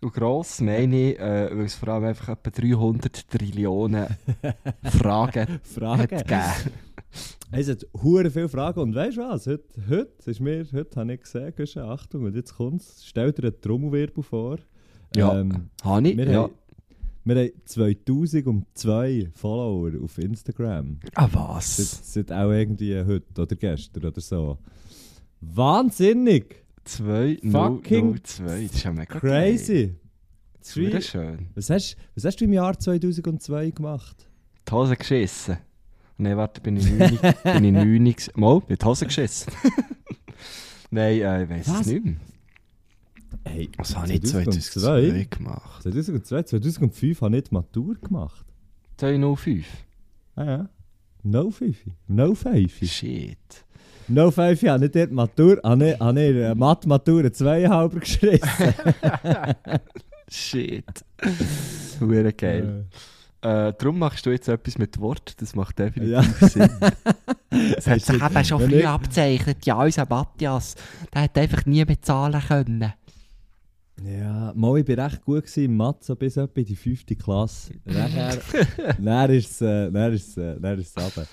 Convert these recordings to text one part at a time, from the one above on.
Und gross meine ich, äh, weil es vor allem einfach etwa 300 Trillionen Fragen, Fragen. hat gegeben. Es hat hure viele Fragen und weißt du was? Heute, heute ist mir, heute habe ich gesehen, Guschen, Achtung, und jetzt kommt Stell dir einen Trommelwirbel vor. Ja, Ähm, habe ich. wir, Ja. haben, wir haben 2002 Follower auf Instagram. Ah, Seit, was? seit auch irgendwie heute oder gestern oder so. Wahnsinnig! 2, Fucking 0, 2. Das ist ja mega Crazy! Das ist schön. Was hast, was hast du im Jahr 2002 gemacht? Die Hose geschissen. Nein, warte, bin ich 9. bin ich 9. ges- Mal, mit Hose geschissen. Nein, äh, ich weiß es nicht mehr. Hey, Was habe ich 2002? 2002 gemacht? 2002, 2005 habe ich die Matur gemacht. 205. Ah ja. No 5. No 5. Shit. No 5 habe ich dort Matur, habe ich, habe ich äh, Mathe-Matur eine 2,5 geschrieben. Shit. Hure geil. Äh, darum machst du jetzt etwas mit Wort, das macht definitiv Ja. Sinn. Das hat hat er schon früh ich- abgezeichnet. Ja, unser Matthias, der hat einfach nie bezahlen können. Ja, mal, ich war recht gut im Mathe, bis etwa in die 5. Klasse. Nachher, dann ist es, äh, dann ist es, äh, dann ist es runter.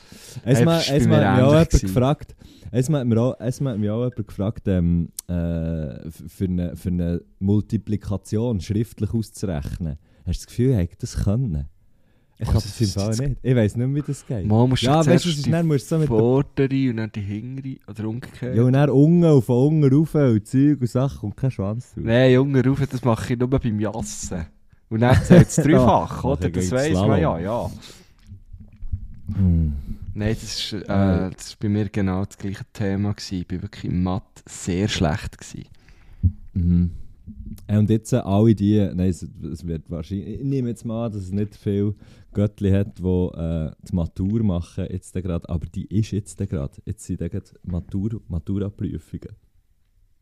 Hat mich auch jemand gefragt, hat mir auch, hat mich auch jemand gefragt, ähm, äh, für, eine, für eine Multiplikation schriftlich auszurechnen. Hast du das Gefühl, ich hätte das können? Ich Oh, habe das das im Fall nicht. Ich weiß nicht mehr, wie das geht. Mal musst du ja, zuerst weißt du, die dann musst du so mit der Vordere und dann die Hingere oder umgekehrt. Ja, und dann unten und von unten rauf und Zeug und Sachen und kein Schwanz drauf. Nein, Junge, rauf, das mache ich nur beim Jassen. Und dann zählt es dreifach, Ja, oder? Das weiss man ja, ja. Hm. Nein, das ist, äh, Ja. das ist bei mir genau das gleiche Thema. Gewesen. Ich war wirklich Mathe sehr schlecht. Gewesen. Mhm. Äh, Und jetzt äh, alle die, nein, es, es wird wahrscheinlich, ich nehme jetzt mal an, dass es nicht viel Göttli hat, die äh, die Matur machen jetzt gerade, aber die ist jetzt gerade. Jetzt sind gerade Matur, Maturaprüfungen.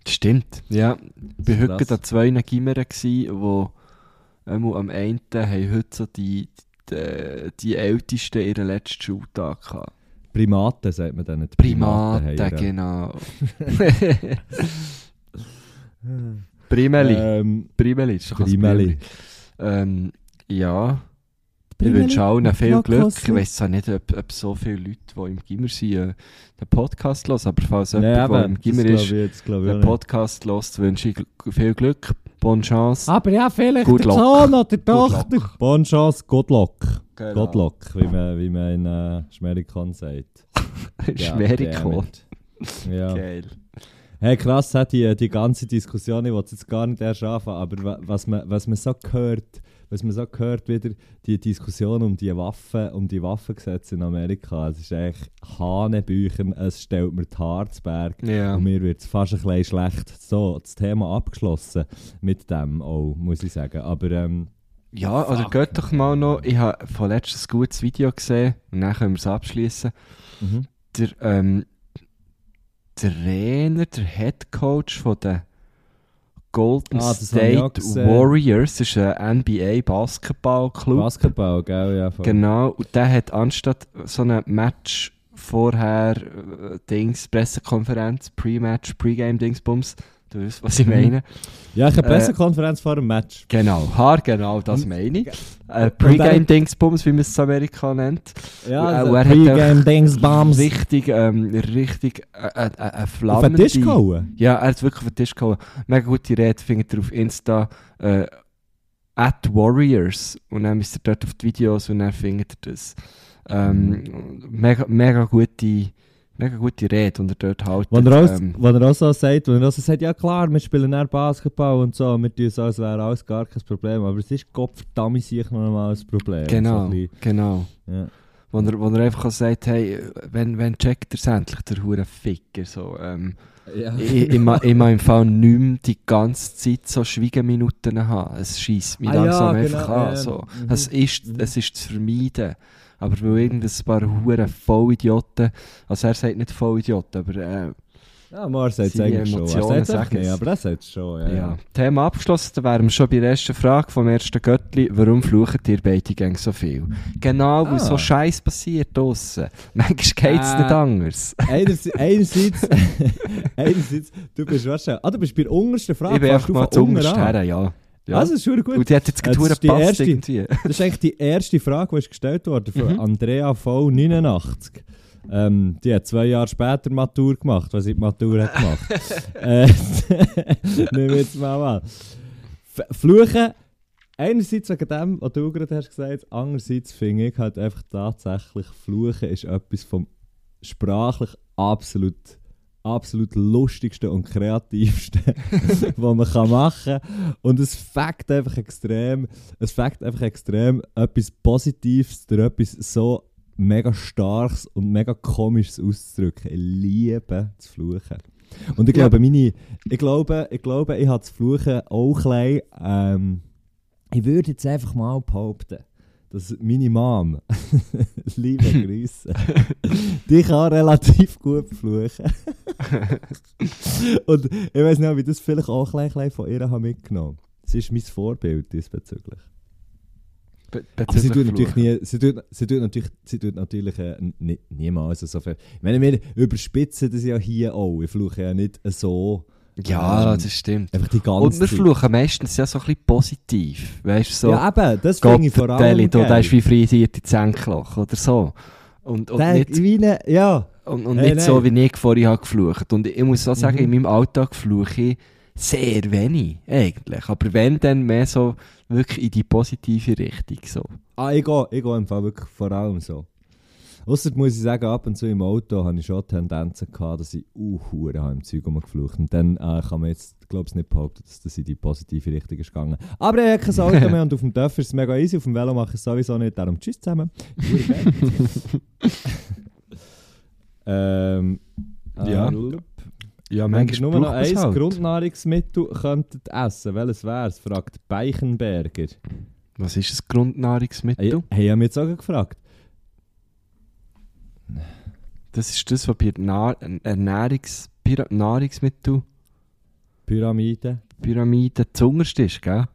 Stimmt. Ja, ich war heute an zwei Gimmern, die einmal am einen haben heute so die, die, die Ältesten ihren letzten Schultag hatten. Primaten, sagt man dann. Die Primaten, ja. genau. Primeli. Ähm, Primeli, ist doch Primeli. Primeli. Ähm, ja, ich wünsche allen viel Glück. Ich weiß zwar nicht, ob, ob so viele Leute, die im Gimmer sind, äh, den Podcast hören, aber falls Nein, jemand, der im Gimmer ist, auch den. Podcast hört, wünsche ich viel Glück, bonne Chance. Aber ja, vielleicht Good der luck. Sohn oder die Tochter. Bonne Chance, good luck. Genau. Good luck, wie man, wie man in äh, Schmerikon sagt. Schwerikon. Ja. Geil. Hey, krass, hat die, die ganze Diskussion, ich will jetzt gar nicht erst anfangen, aber wa- was man, was man so gehört, was man so gehört wieder, die Diskussion um die Waffen, um die Waffengesetze in Amerika, es ist eigentlich Hanebüchen, es stellt mir die Haare zu Berg Ja. und mir wird es fast ein bisschen schlecht. So, das Thema abgeschlossen mit dem auch, muss ich sagen. Aber ähm, Ja, Fuck. geht doch mal noch. Ich habe von letztes ein gutes Video gesehen und dann können wir es abschließen. mhm. Der, ähm, Trainer, der Head Coach von den Golden Ah, State. Warriors, das ist ein NBA Basketballclub. Basketball, gell? Ja, voll. Genau, und der hat anstatt so einem Match vorher äh, Dings, Pressekonferenz, Pre-Match, Pre-Game-Dingsbums, du weißt, was ich Mhm. meine. Ja, ich habe Äh, Pressekonferenz vor dem Match. Genau, Haar, genau, das meine ich. Äh, Pre-Game-Dingsbums, wie man es in Amerika nennt. Ja, Äh, also er hat Pre-Game Dings Bombs. Richtig, ähm, richtig, äh, äh, äh, eine Auf flammende... den Tisch gehauen. Ja, er hat wirklich auf den Tisch gehauen. Mega gute Rede, findet ihr auf Insta, äh, at Warriors. Und dann müsst ihr dort auf die Videos und dann findet ihr das. Ähm, mega, mega gute, mega gute Rede, und er dort halt... Wo er, auch, ähm, wo er auch so sagt, wo er auch so sagt, ja klar, wir spielen dann Basketball und so, wir tun so, als wäre alles gar kein Problem, aber es ist Gottverdammt sicher noch einmal ein Problem. So genau, ein bisschen, genau. ja. wo er, wo er einfach auch sagt, hey, wenn, wenn checkt er endlich, der hure Ficker, so, ähm, Ja. ich, ich, ma- ich Fall nicht mehr die ganze Zeit so Schweigeminuten haben. Es schießt mich Ah ja, langsam genau, einfach an. ja. So. Mhm. Es, ist, Mhm. es ist zu vermeiden. Aber weil irgendein paar hure Vollidioten, also er sagt nicht Vollidioten, aber äh, Ja, Mar sagt es eigentlich schon. Er sagt es aber er sagt es schon. Ja, ja. Thema abgeschlossen, dann wären wir schon bei der ersten Frage vom ersten Göttli. Warum fluchen ihr beide gäng so viel? Genau, weil Ah. so Scheiß passiert draussen. Manchmal geht es Äh. nicht anders. Einerseits, einerseits, einerseits, du bist, du, ah, du bist bei der untersten Frage. ich bin einfach mal zu unten unterst an. her, ja. Ja. Also, das ist schon gut. Und die hat jetzt ist die gepasst erste. irgendwie. Das ist eigentlich die erste Frage, die gestellt wurde von Mhm. Andrea V89. Ähm, die hat zwei Jahre später Matur gemacht, was sie die Matur hat gemacht. äh, Nehmen wir jetzt mal an. Fluchen, einerseits wegen dem, was du gerade hast gesagt, andererseits finde ich halt einfach tatsächlich, Fluchen ist etwas vom sprachlich absolut absolut lustigste und kreativste, was man kann machen kann. Und es fängt einfach extrem, es fängt einfach extrem etwas Positives oder etwas so mega Starkes und mega Komisches auszudrücken. Ich liebe zu fluchen. Und ich Ja. glaube, meine, ich glaube, ich glaube, ich habe das Fluchen auch klein, ähm, ich würde jetzt einfach mal behaupten, dass meine Mom, liebe Grüße, die kann relativ gut fluchen. Und ich weiß nicht, ob ich das vielleicht auch klein, klein von ihr habe mitgenommen Sie ist mein Vorbild diesbezüglich. Be Aber sie tut natürlich nie, sie tut, sie tut natürlich, sie tut natürlich äh, nie, niemals so viel. Ich meine, wir überspitzen das ja hier auch. Ich fluche ja nicht so Ja, Ähm, das stimmt. einfach die Und ganze wir Zeit. fluchen meistens ja so ein bisschen positiv. Weißt du, so, Ja, eben, das finde ich vor allem Deli, du, der ist wie frisiert in Zenkloch oder so. Und, und Der- nicht, wie eine, ja, und, und Hey, nicht so, wie ich vorhin habe geflucht. Und ich muss auch sagen, Mhm. in meinem Alltag fluche ich sehr wenig, eigentlich. Aber wenn, dann mehr so wirklich in die positive Richtung. So. ah, ich gehe, ich gehe im Fall wirklich vor allem so. Ausser muss ich sagen, ab und zu im Auto habe ich schon Tendenzen gehabt, dass ich uh, habe im Zeug rumgeflucht. Und dann äh, kann man jetzt, glaube ich, nicht behaupten, dass das in die positive Richtung ist gegangen. Aber ich habe kein Auto mehr und auf dem Dörfer ist es mega easy, auf dem Velo mache ich es sowieso nicht. Darum tschüss zusammen. Ähm, Ja. äh, Ja, ihr nur noch ein halt. Grundnahrungsmittel könntet essen, welches wäre es? fragt Beichenberger. Was ist ein Grundnahrungsmittel? Hey, hey, haben wir jetzt auch gefragt. Das ist das, was bei Na Ernährungs Pira Nahrungsmittel Pyramide. Pyramide zuunterst ist, gell?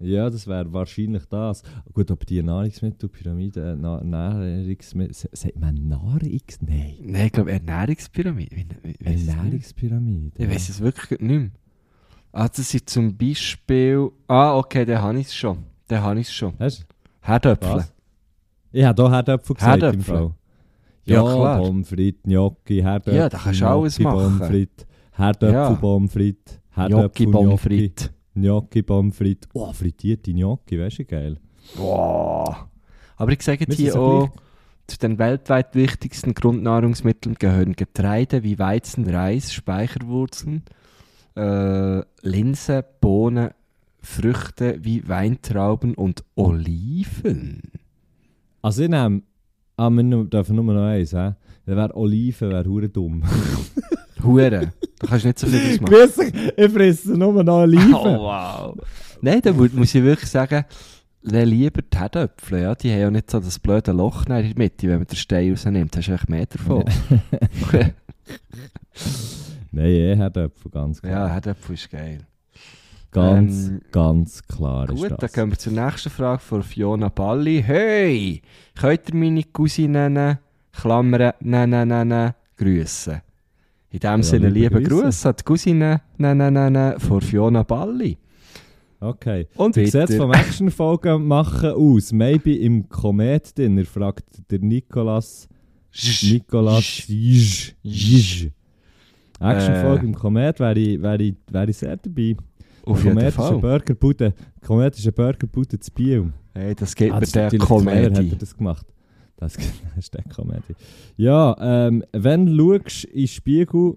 Ja, das wäre wahrscheinlich das. Gut, ob die Nahrungsmittelpyramide, äh, Na Nahrungsmittel, sagt man Nahrungs... Nein. Nein, ich glaube Ernährungspyramide. Ich nicht. Ernährungspyramide. Ich weiß es wirklich nicht mehr. Ah, das ist zum Beispiel... Ah, okay, dann habe ich schon. Dann habe ich schon. Hast du? Herdöpfel. Was? Ich habe hier Herdöpfel gesagt im Herdöpfel? Fall. Ja, klar. Pommes frites, Gnocchi, Herdöpfel, Ja, da kannst du alles Gnocchi, machen. Frites, Herdöpfel. Pommes frites, Herdöpfel, Gnocchi. frites. Gnocchi, Pommes frites. Oh, frittierte Gnocchi, weißt du, geil. Boah. Aber ich sage so auch, zu den weltweit wichtigsten Grundnahrungsmitteln gehören Getreide wie Weizen, Reis, Speicherwurzeln, äh, Linsen, Bohnen, Früchte wie Weintrauben und Oliven. Also ich nehme, ah, wir dürfen nur noch eins, hä? Dann wäre Oliven, wäre hure dumm. Hure. Da kannst du nicht so viel draus machen. Grüß ich fresse nur noch Oliven. Oh, wow. Nein, da mu- muss ich wirklich sagen, dann lieber die Herdöpfel, ja. Die haben ja nicht so das blöde Loch in der Mitte, wenn man den Stein rausnimmt. hast du echt mehr davon. Nein, eh Herdöpfel, ganz klar. ja, Herdöpfel ist geil. Ganz, ähm, ganz klar ist Gut, dann das. gehen wir zur nächsten Frage von Fiona Balli. Hey, könnt ihr meine Cousine nennen? Klammern, nein, nein, grüssen. In dem Sinne, liebe Grüße. An die Cousine, nein, nein, von Fiona Balli. Okay. Und Wie sieht es vom Actionfolgen machen aus? Maybe im Komet-Dinner, fragt der Nikolas. Nikolas. Actionfolge Äh. im Komet wäre ich, wäre ich, wäre ich sehr dabei. Auf jeden Fall. Burgerbude. Komet ist ein Burgerbude zu Biel. Hey, das geht Ah, das ist der clever, hat das gemacht. Das, das ist der Comedy. Ja, ähm, wenn du schaust in den Spiegel...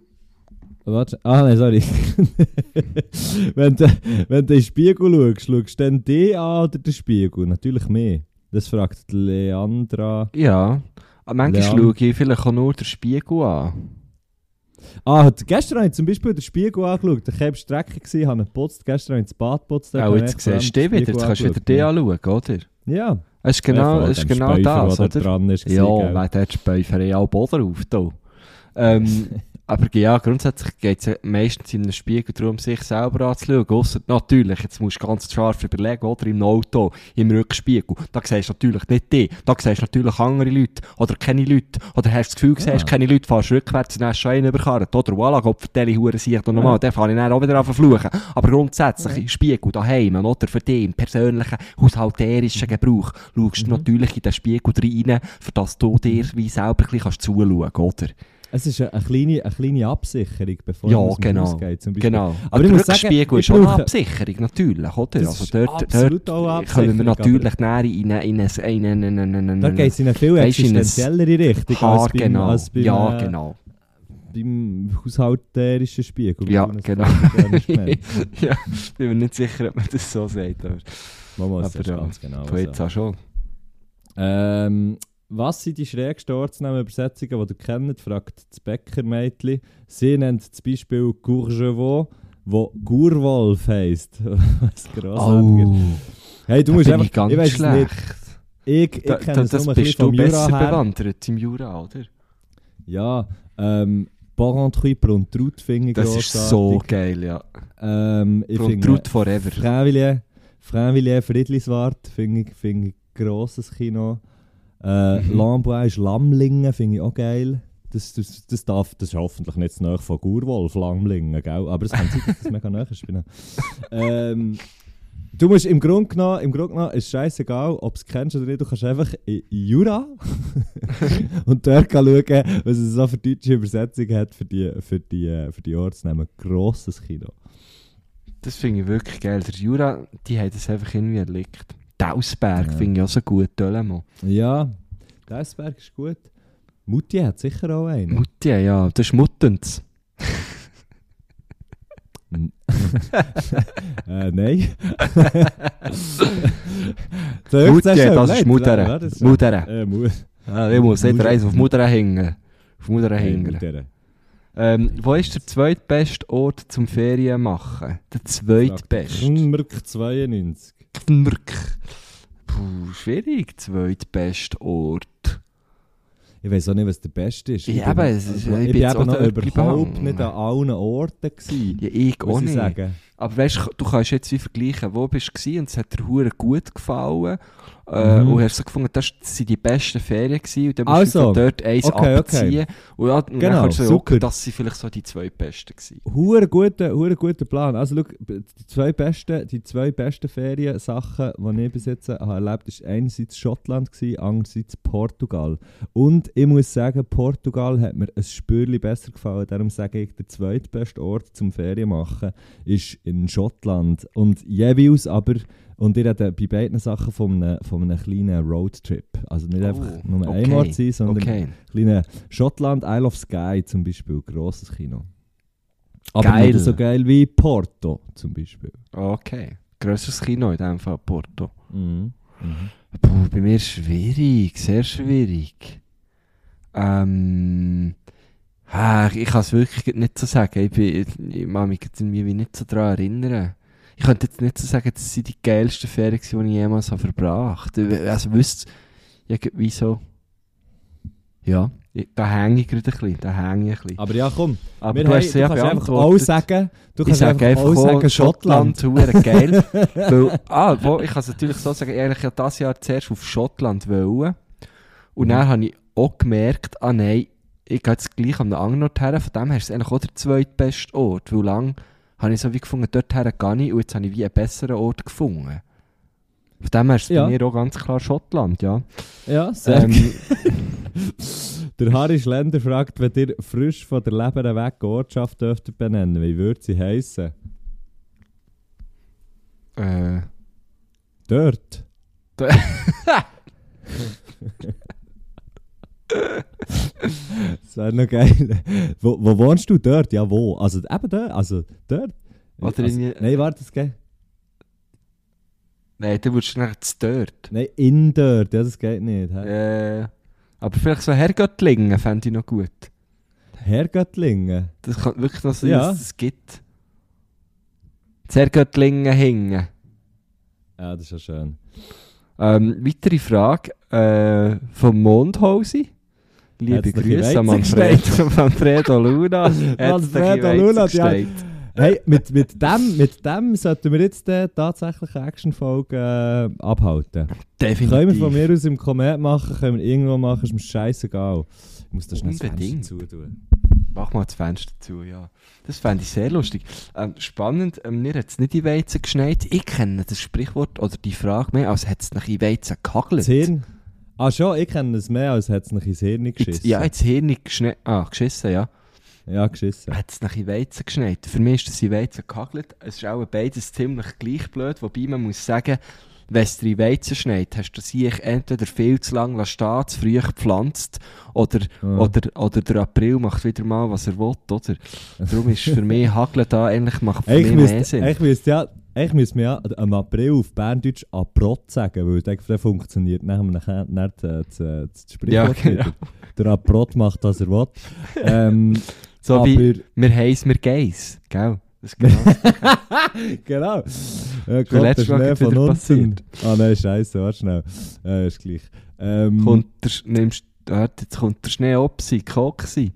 Warte, ah nein, sorry. wenn, du, wenn du in den Spiegel schaust, schaust du dann dich an oder den Spiegel? Natürlich mehr. Das fragt Leandra. Ja. Aber manchmal Leon- schaue ich vielleicht auch nur den Spiegel an. Ah, gestern habe ich zum Beispiel den Spiegel angeschaut. Ich war Strecke, gewesen, habe ihn geputzt. Gestern habe ich das Bad geputzt. habe jetzt siehst du dich wieder, jetzt kannst du wieder dich anschauen, oder? Ja. Es ist genau, Ja, es ist genau Speifer, das, der oder? dran ist, Ja, gell? wer hat Späufer ja auch Boden auf. Ähm, aber ja, grundsätzlich geht es ja meistens in einem Spiegel darum, sich selber anzuschauen. Ausser natürlich, jetzt musst du ganz scharf überlegen, oder im Auto, im Rückspiegel. Da siehst du natürlich nicht dich, da siehst du natürlich andere Leute oder keine Leute. Oder hast du das Gefühl, du Ja. siehst keine Leute, fährst rückwärts und hast schon einen überkarrt. Oder voilà, Gott vertelle Huren sich und nochmal, dann fahre ich dann auch wieder an zu fluchen. Aber grundsätzlich, im Spiegel daheim, oder für dich, im persönlichen, haushalterischen Gebrauch, schaust du natürlich in den Spiegel rein, für dass du dir wie selber ein bisschen kannst zuschauen oder? Es ist eine, eine, kleine, eine kleine Absicherung, bevor Ja, man genau. Haus geht. Zum Beispiel. Genau. Aber der Rückspiegel ist auch eine Absicherung, natürlich, oder? Das also dort, auch dort können wir natürlich näher in eine, in eine, in eine, in eine, in eine, Da geht es in eine viel du, existenziellere Richtung als beim, genau. als beim, ja, äh, genau. beim haushalterischen Spiegel. Ja, du genau. ja, bin mir nicht sicher, ob man das so sagt, aber muss Aber ja, ganz genau von jetzt an schon. Ähm, was sind die schrägsten Ortsnamenübersetzungen, die ihr kennt, fragt das Bäckermädchen. Sie nennt zum Beispiel Courgevaux, wo Gurwolf heisst. Was grossartig ist. Hey, du musst einfach, ich ganz ich weiß es schlecht. nicht. Ich, ich Da, kenne da, es das bist du besser her. bewandert im Jura, oder? Ja, ähm, Barantrüper und Traut finde ich Das ist grossartig. so geil, ja. Ähm, ich finde Truth Forever. Frävilliers, Frävilliers Friedliswart finde ich, find ich grosses Kino. Äh, Mhm. Lambois ist Lammlingen, finde ich auch geil. Das, das, das, darf, das ist hoffentlich nicht zu nahe von Gurwolf, Lammlingen, gell? aber es kann sein, dass das mega nahe ist. ähm, du musst im Grunde genommen, im Grunde genommen ist scheißegal, ob es kennst oder nicht, du kannst einfach in Jura und dort schauen, was es so für deutsche Übersetzung hat für die, für die, äh, für die Ortsnamen. Grosses Kino. Das finde ich wirklich geil. Der Jura, die hat es einfach irgendwie erlegt. Dausberg Ja. finde ich auch so gut, Dölemo. Ja, Deisberg ist gut. Mutti hat sicher auch einen. Mutti, ja, das ist Muttens. äh, nein. Mutti, das ist Mutter. Mutter. Äh, Mu Ja, ich muss Mutter. eins auf Mutter hängen. Auf Mutter hey, hängen. Mutter. Ähm, wo ist der zweitbeste Ort zum Ferien machen? Der zweitbeste. Knmrk 92. Puh, schwierig. Zweitbeste Ort. Ich weiß auch nicht, was der beste ist. Ja, bin- aber es ist- ich ich bin eben noch überhaupt nicht an allen Orten gewesen. Ja, ich auch ich nicht. sagen. Aber weißt du, kannst jetzt wie vergleichen, wo bist du und es hat dir hure gut gefallen. Äh, Mhm. Und hast so gefunden, das sind die besten Ferien gewesen und dann musst Also, du dort eins okay, abziehen. Und, ja, und Genau, dann sagen, super. okay, das sind vielleicht so die zwei besten gewesen. Hure guter, hure guter Plan. Also schau, die zwei besten, die zwei besten Feriensachen, die ich bis jetzt habe erlebt habe, war einerseits Schottland, gewesen, andererseits Portugal. Und ich muss sagen, Portugal hat mir ein Spürchen besser gefallen. Darum sage ich, der zweitbeste Ort zum Ferien machen ist in Schottland. Und jeweils aber, und ihr redet bei beiden Sachen von einem, von einem kleinen Roadtrip. Also nicht Oh, einfach nur okay, ein Ort sein, sondern Okay. kleine Schottland, Isle of Skye zum Beispiel, grosses Kino. Aber Geil. nicht so geil wie Porto zum Beispiel. Okay. Grösseres Kino in dem Fall, Porto. Mhm. Mhm. Puh, bei mir schwierig, sehr schwierig. Ähm, ich kann es wirklich nicht so sagen. Ich, bin, ich, ich kann mich jetzt irgendwie nicht so daran erinnern. Ich könnte jetzt nicht so sagen, das sind die geilsten Ferien, die ich jemals habe verbracht habe. Also wüsst ja, wieso? Ja, ich- da hänge ich gerade ein bisschen, da hänge ich ein bisschen. Aber ja, komm, Aber wir du haben, hast du sie ja kannst einfach auch sagen, du ich kannst sage einfach auch sagen Schottland. Schottland, geil. Weil, ah, wo, ich kann es natürlich so sagen, ich eigentlich ja dieses Jahr zuerst auf Schottland wollen. Und Mhm. dann habe ich auch gemerkt, ah nein, ich gehe jetzt gleich an einen anderen Ort her, von dem her ist es eigentlich auch der zweitbeste Ort. Weil lang habe ich so wie gefunden, dort her gehe ich und jetzt habe ich wie einen besseren Ort gefunden. Von dem her ist es Ja. bei mir auch ganz klar Schottland, ja. Ja, sehr Ähm, Der Harry Schlender fragt, wenn ihr frisch von der Leber weg Ortschaft dürftet benennen, wie würde sie heißen? äh, Dort. Da- Das wäre noch geil. wo, wo wohnst du? Dort? Ja, wo? Also eben dort? Also dort? Oder also, in- Nein, warte, das geht. Nein, dann würdest du nachher zu dort. Nein, in dort, ja, das geht nicht. hä? Äh, aber vielleicht so Herrgöttlingen fände ich noch gut. Herrgöttlingen. Das kann wirklich noch so Ja. sein, dass es gibt. Das Herrgöttlingen hingen. Ja, das ist ja schön. Ähm, weitere Frage äh, vom Mondhausi. Liebe Grüße an Manfredo, Manfredo Luna. Manfredo Luna, die gesteckt. Hey, mit, mit, dem, mit dem sollten wir jetzt äh, tatsächlich eine Actionfolge äh, abhalten. Definitiv. Können wir von mir aus im Komet machen, können wir irgendwo machen, ist mir scheißegal. Ich muss da schnell das. Fenster zutun. Mach mal das Fenster zu, ja. Das fände ich sehr lustig. Ähm, spannend, ähm, mir hat es nicht in Weizen geschneit. Ich kenne das Sprichwort oder die Frage mehr, als hätte es nach in Weizen gehagelt. Das Hirn? Ah schon, ich kenne es mehr, als hätte es noch ins Hirn geschissen. Ja, ins Hirn geschneit. Ah, geschissen, ja. Ja, geschissen. Hat es nach in Weizen geschneit. Für mich ist das in Weizen gehagelt. Es ist auch beides ziemlich gleich blöd, wobei man muss sagen, wenn es in Weizen schneit, hast du sie entweder viel zu lange lassen stehen, zu früh gepflanzt, oder, Ja. oder, oder der April macht wieder mal, was er will, oder? Darum ist für mich Hageln da eigentlich macht für Ich mich mehr Sinn. ich müsste ja, ich müsste mir ja am April auf Berndeutsch Aprot sagen, weil ich denke, der funktioniert nachher nachher nicht äh, das, äh, das Ja, Sprichwort genau. wieder. Der Aprot macht, was er will. ähm, So aber, wie wir heiß, wir geis, gell? Das ist genau. genau. Äh, Gott, der Schnee von unten. Ah nein, scheiße, warte schnell. Äh, ist gleich. Ähm, kommt der, nimmst, warte, jetzt kommt der Schnee Opsi, Koksi.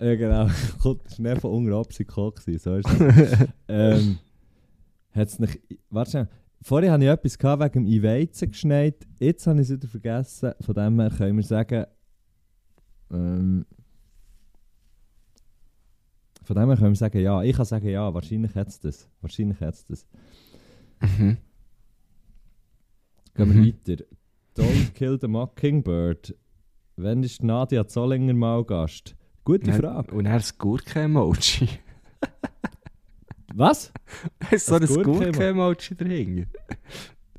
Ja, genau. Kommt der Schnee von unten ab, sie gewesen, so ist es. ähm, hat's nicht... Warte schnell. Vorher hatte ich etwas gehabt wegen dem Weizen geschneit. Jetzt habe ich es wieder vergessen. Von dem her können wir sagen... Ähm, von dem her können wir sagen, ja. Ich kann sagen, ja. Wahrscheinlich hat es das. Wahrscheinlich hat es das. Mhm. Gehen Mhm. wir weiter. Don't kill the Mockingbird. Wann ist Nadia Zollinger mal Gast? Gute Frage. Und er das Gurke-Emoji. Was? so ein Gurke-Emo- Gurke-Emoji dahinter.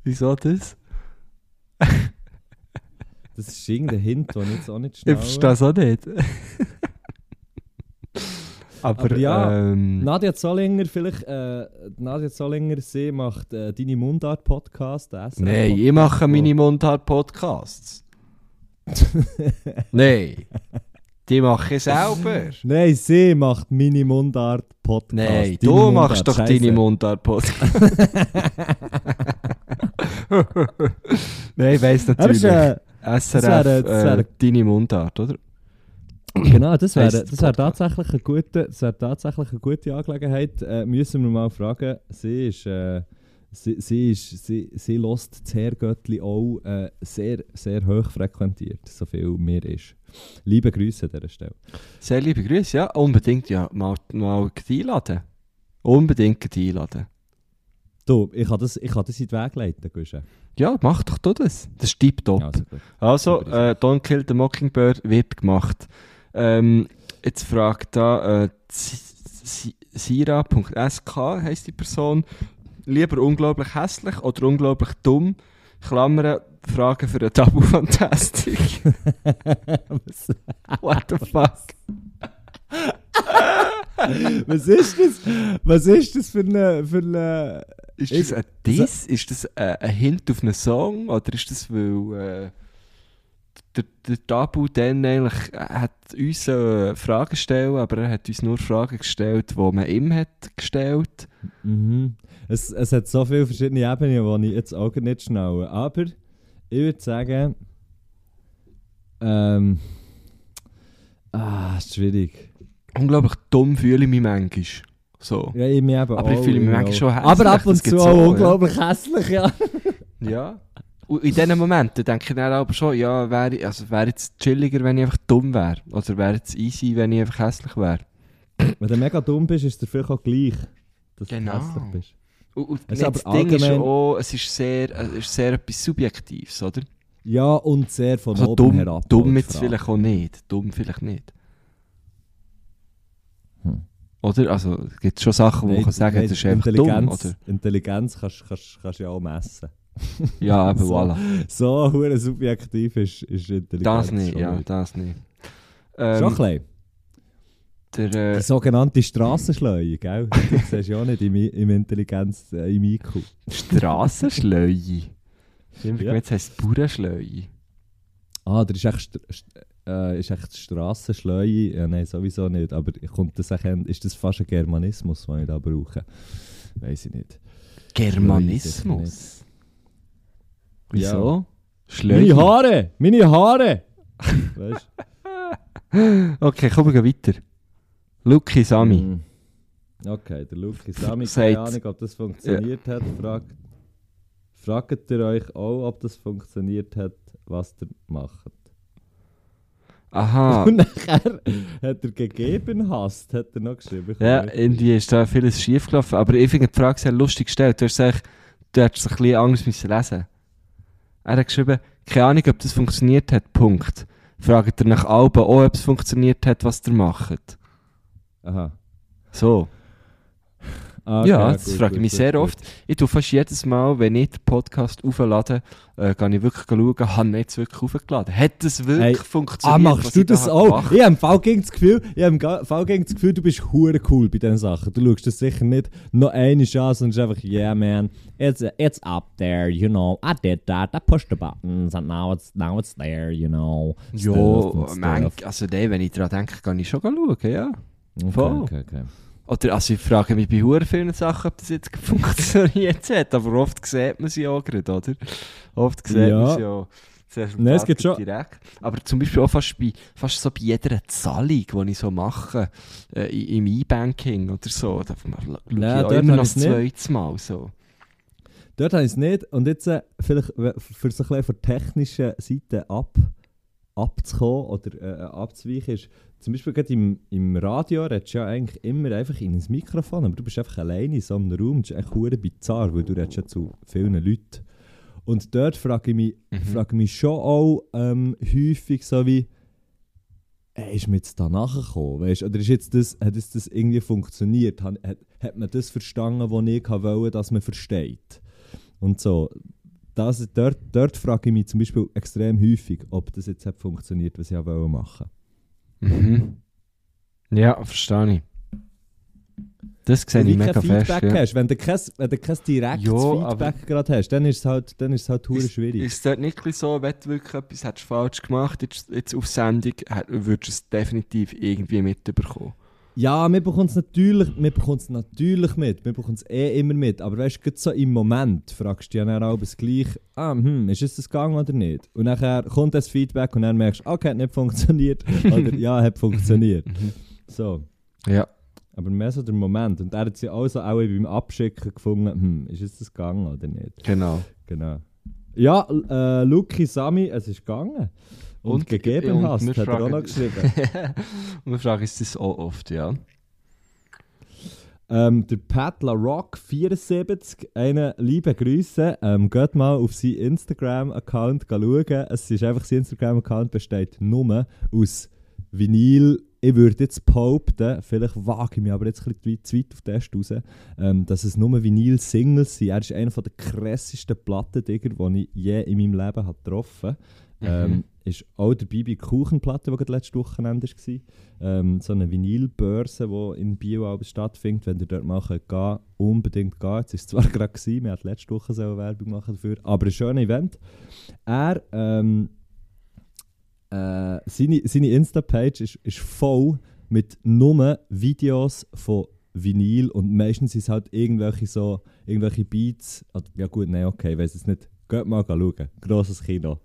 Wieso das? Das ist irgendein Hint, den ich jetzt auch nicht Ich schnell... verstehe es auch nicht. Aber, Aber ja, ähm, Nadja Zollinger, vielleicht, äh, Nadja Zollinger, sie macht äh, deine Mundart-Podcast, den SRF Nein, ich mache meine Mundart-Podcasts. Nein. Die mache ich selber. Nein, sie macht meine Mundart-Podcast. Nein, du Mundart, machst doch Scheisse. deine Mundart-Podcasts. Nein, ich weiss natürlich. ist, äh, SRF, das äh, wäre- deine Mundart, oder? Genau, das wäre das wär tatsächlich, eine gute, das wär tatsächlich eine gute Angelegenheit. Äh, müssen wir mal fragen. Sie ist, äh, sie, sie ist, sie, sie lässt das Herrgöttli auch äh, sehr, sehr hoch frequentiert, so viel mir ist. Liebe Grüße an dieser Stelle. Sehr liebe Grüße, ja. Unbedingt, ja. Mal, mal einladen. Unbedingt einladen. Du, ich kann das, ich kann das in den Weg leiten, Guschen. Ja, mach doch du das. Das ist. Also gut. Also, Super, äh, Don't Kill the Mockingbird wird gemacht. Ähm, jetzt fragt da äh, Si- Sira.sk heisst die Person. Lieber unglaublich hässlich oder unglaublich dumm? Klammern, Frage für eine Tabu Fantastic. What the fuck? was ist das? Was ist das für eine... Für eine Ist das ein Diss? Ist das äh, ein Hint auf einen Song? Oder ist das, weil äh, der, der Tabu dann eigentlich hat uns äh, Fragen stellen, aber er hat uns nur Fragen gestellt, die man ihm hat gestellt. mhm. Es, es hat so viele verschiedene Ebenen, die ich jetzt auch nicht schnaue. Aber ich würde sagen... Ähm... Ah, ist schwierig. Unglaublich dumm fühle ich mich manchmal. So. Ja, ich mich eben Aber ich fühle mich ich manchmal schon hässlich, Aber ab und zu auch auch, ja. unglaublich hässlich, ja. Ja. Und in diesen Momenten denke ich dann aber schon, ja, wäre also wäre jetzt chilliger, wenn ich einfach dumm wäre. Oder wäre jetzt easy, wenn ich einfach hässlich wäre. Wenn du mega dumm bist, ist es dir vielleicht auch gleich, dass Genau. du hässlich bist. Und, und ist das Ding ist allgemein- auch, es ist sehr, es ist sehr etwas Subjektives, oder? Ja, und sehr von Also oben dumm, herab. dumm jetzt Frage. vielleicht auch nicht. Dumm vielleicht nicht. Hm. Oder? Also, es gibt schon Sachen, wo man kann sagen, nein, das ist einfach dumm, oder? Intelligenz kannst du ja auch messen. Ja, aber So. voilà. So hure subjektiv ist, ist Intelligenz. Das nicht, schon ja, das nicht. Schon Ähm, ein bisschen. Der, Die äh, sogenannte Strassenschleue, gell? Die siehst du ja auch nicht im, im Intelligenz, äh, im IQ. Strassenschleue. Ja. jetzt heisst es Bauernschleue. Ah, der ist echt, äh, ist echt Strassenschleue? Ja, nein, sowieso nicht. Aber kommt das echt, ist das fast ein Germanismus, den ich da brauche? Weiß ich nicht. Germanismus. Wieso? Meine Schleue. Haare! Meine Haare! weißt Okay, kommen wir weiter. Luki Sami. Mm. Okay, der Luki Sami, keine Ahnung, ob das funktioniert hat. Fragt, fragt ihr euch auch, ob das funktioniert hat, was ihr macht. Aha. Und nachher hat er gegeben hast, hat er noch geschrieben. Ja, irgendwie ist da vieles schief gelaufen. Aber ich finde die Frage sehr lustig gestellt. Du hast gesagt, du hättest es ein bisschen anders müssen lesen Er hat geschrieben, keine Ahnung, ob das funktioniert hat. Punkt. Fragt er nach Alben auch, ob es funktioniert hat, was ihr macht. Aha. So. Ah, ja, okay, das gut, frage ich mich gut, sehr gut. oft. Ich tue fast jedes Mal, wenn ich den Podcast auflade, äh, gehe ich wirklich schauen, habe ich jetzt wirklich aufgeladen? Hat das wirklich Hey, funktioniert? Ah, machst du das auch? gemacht? Ich habe im Fall gegen das Gefühl, ich habe im Fall gegen das Gefühl, du bist hure cool bei diesen Sachen. Du schaust das sicher nicht noch eine Chance und es einfach, yeah man, it's, it's up there, you know, I did that, I pushed the buttons and now it's, now it's there, you know. Ja, and manch, also nee, wenn ich daran denke, kann ich schon schauen, ja. Okay, okay, okay. Oder, also ich frage mich bei hure vielen Sachen, ob das jetzt funktioniert hat, aber oft sieht man sie auch gerade, oder? Oft sieht Ja. man sie auch. Nein, es gibt schon- Direkt. Aber zum Beispiel auch fast, bei, fast so bei jeder Zahlung, die ich so mache, äh, im E-Banking oder so, da schaue ich Nein, auch immer noch zweite Mal so. Dort habe ich es nicht. Und jetzt äh, vielleicht für so ein bisschen von der technischen Seite ab, abzukommen oder äh, abzuweichen ist, zum Beispiel gerade im, im Radio redest du ja eigentlich immer einfach in ein Mikrofon, aber du bist einfach alleine in so einem Raum. Das ist echt hure bizarr, weil du redest ja zu vielen Leuten. Und dort frage ich mich, Mhm. frage ich mich schon auch ähm, häufig so wie, äh, ist mir jetzt da nachgekommen, weißt? Oder ist jetzt das, hat jetzt das irgendwie funktioniert? Hat, hat, hat man das verstanden, was ich wollte, dass man versteht? Und so, das, dort, dort frage ich mich zum Beispiel extrem häufig, ob das jetzt hat funktioniert, was ich auch wollte machen. Mhm. Ja, verstehe ich. Das sehe Wenn ich du mega kein fest. Feedback Ja. hast, wenn du kein, wenn du kein direktes aber- Feedback gerade hast, dann ist es halt, dann ist es halt Ist, schwierig. ist es dort nicht so, wenn du wirklich etwas hättest falsch gemacht jetzt, jetzt auf Sendung, würdest du es definitiv irgendwie mitbekommen. Ja, wir bekommen es natürlich, wir natürlich mit. Wir bekommen es eh immer mit. Aber weißt du, so im Moment fragst du ja dann auch das gleich, ah, hm, ist es das gegangen oder nicht? Und nachher kommt das Feedback und dann merkst du, okay, hat nicht funktioniert. oder ja, hat funktioniert. So. Ja. Aber mehr so der Moment. Und er hat sie auch so auch beim Abschicken gefunden, hm, ist es das gegangen oder nicht? Genau. Genau. Ja, äh, Luki Sami, es ist gegangen. Und, Und- gegeben und hast, hat er auch noch geschrieben. Und wir fragen uns das auch oft, ja. Ähm, der Pat LaRock 74, eine liebe Grüße. Ähm, geht mal auf seinen Instagram-Account schauen. Es ist einfach, sein Instagram-Account besteht nur aus Vinyl. Ich würde jetzt behaupten, vielleicht wage ich mich aber jetzt ein bisschen zu weit auf den Ast raus, ähm, dass es nur Vinyl-Singles sind. Er ist einer der krassesten Plattendigger, die ich je in meinem Leben habe getroffen habe. Ähm, ist auch der Bibi Kuchenplatte, die letztes Wochenende war. Ähm, so eine Vinylbörse, die in Bio stattfindet. Wenn ihr dort mal gehen unbedingt gehen. Es war zwar gerade, gewesen, wir hatten letzte Woche so Werbung machen dafür, aber ein schönes Event. Er, ähm, äh, seine, seine Insta-Page ist, ist voll mit nur Videos von Vinyl und meistens sind es halt irgendwelche so, irgendwelche Beats, ja gut, nein, okay, weiß es nicht. Geht mal schauen, grosses Kino.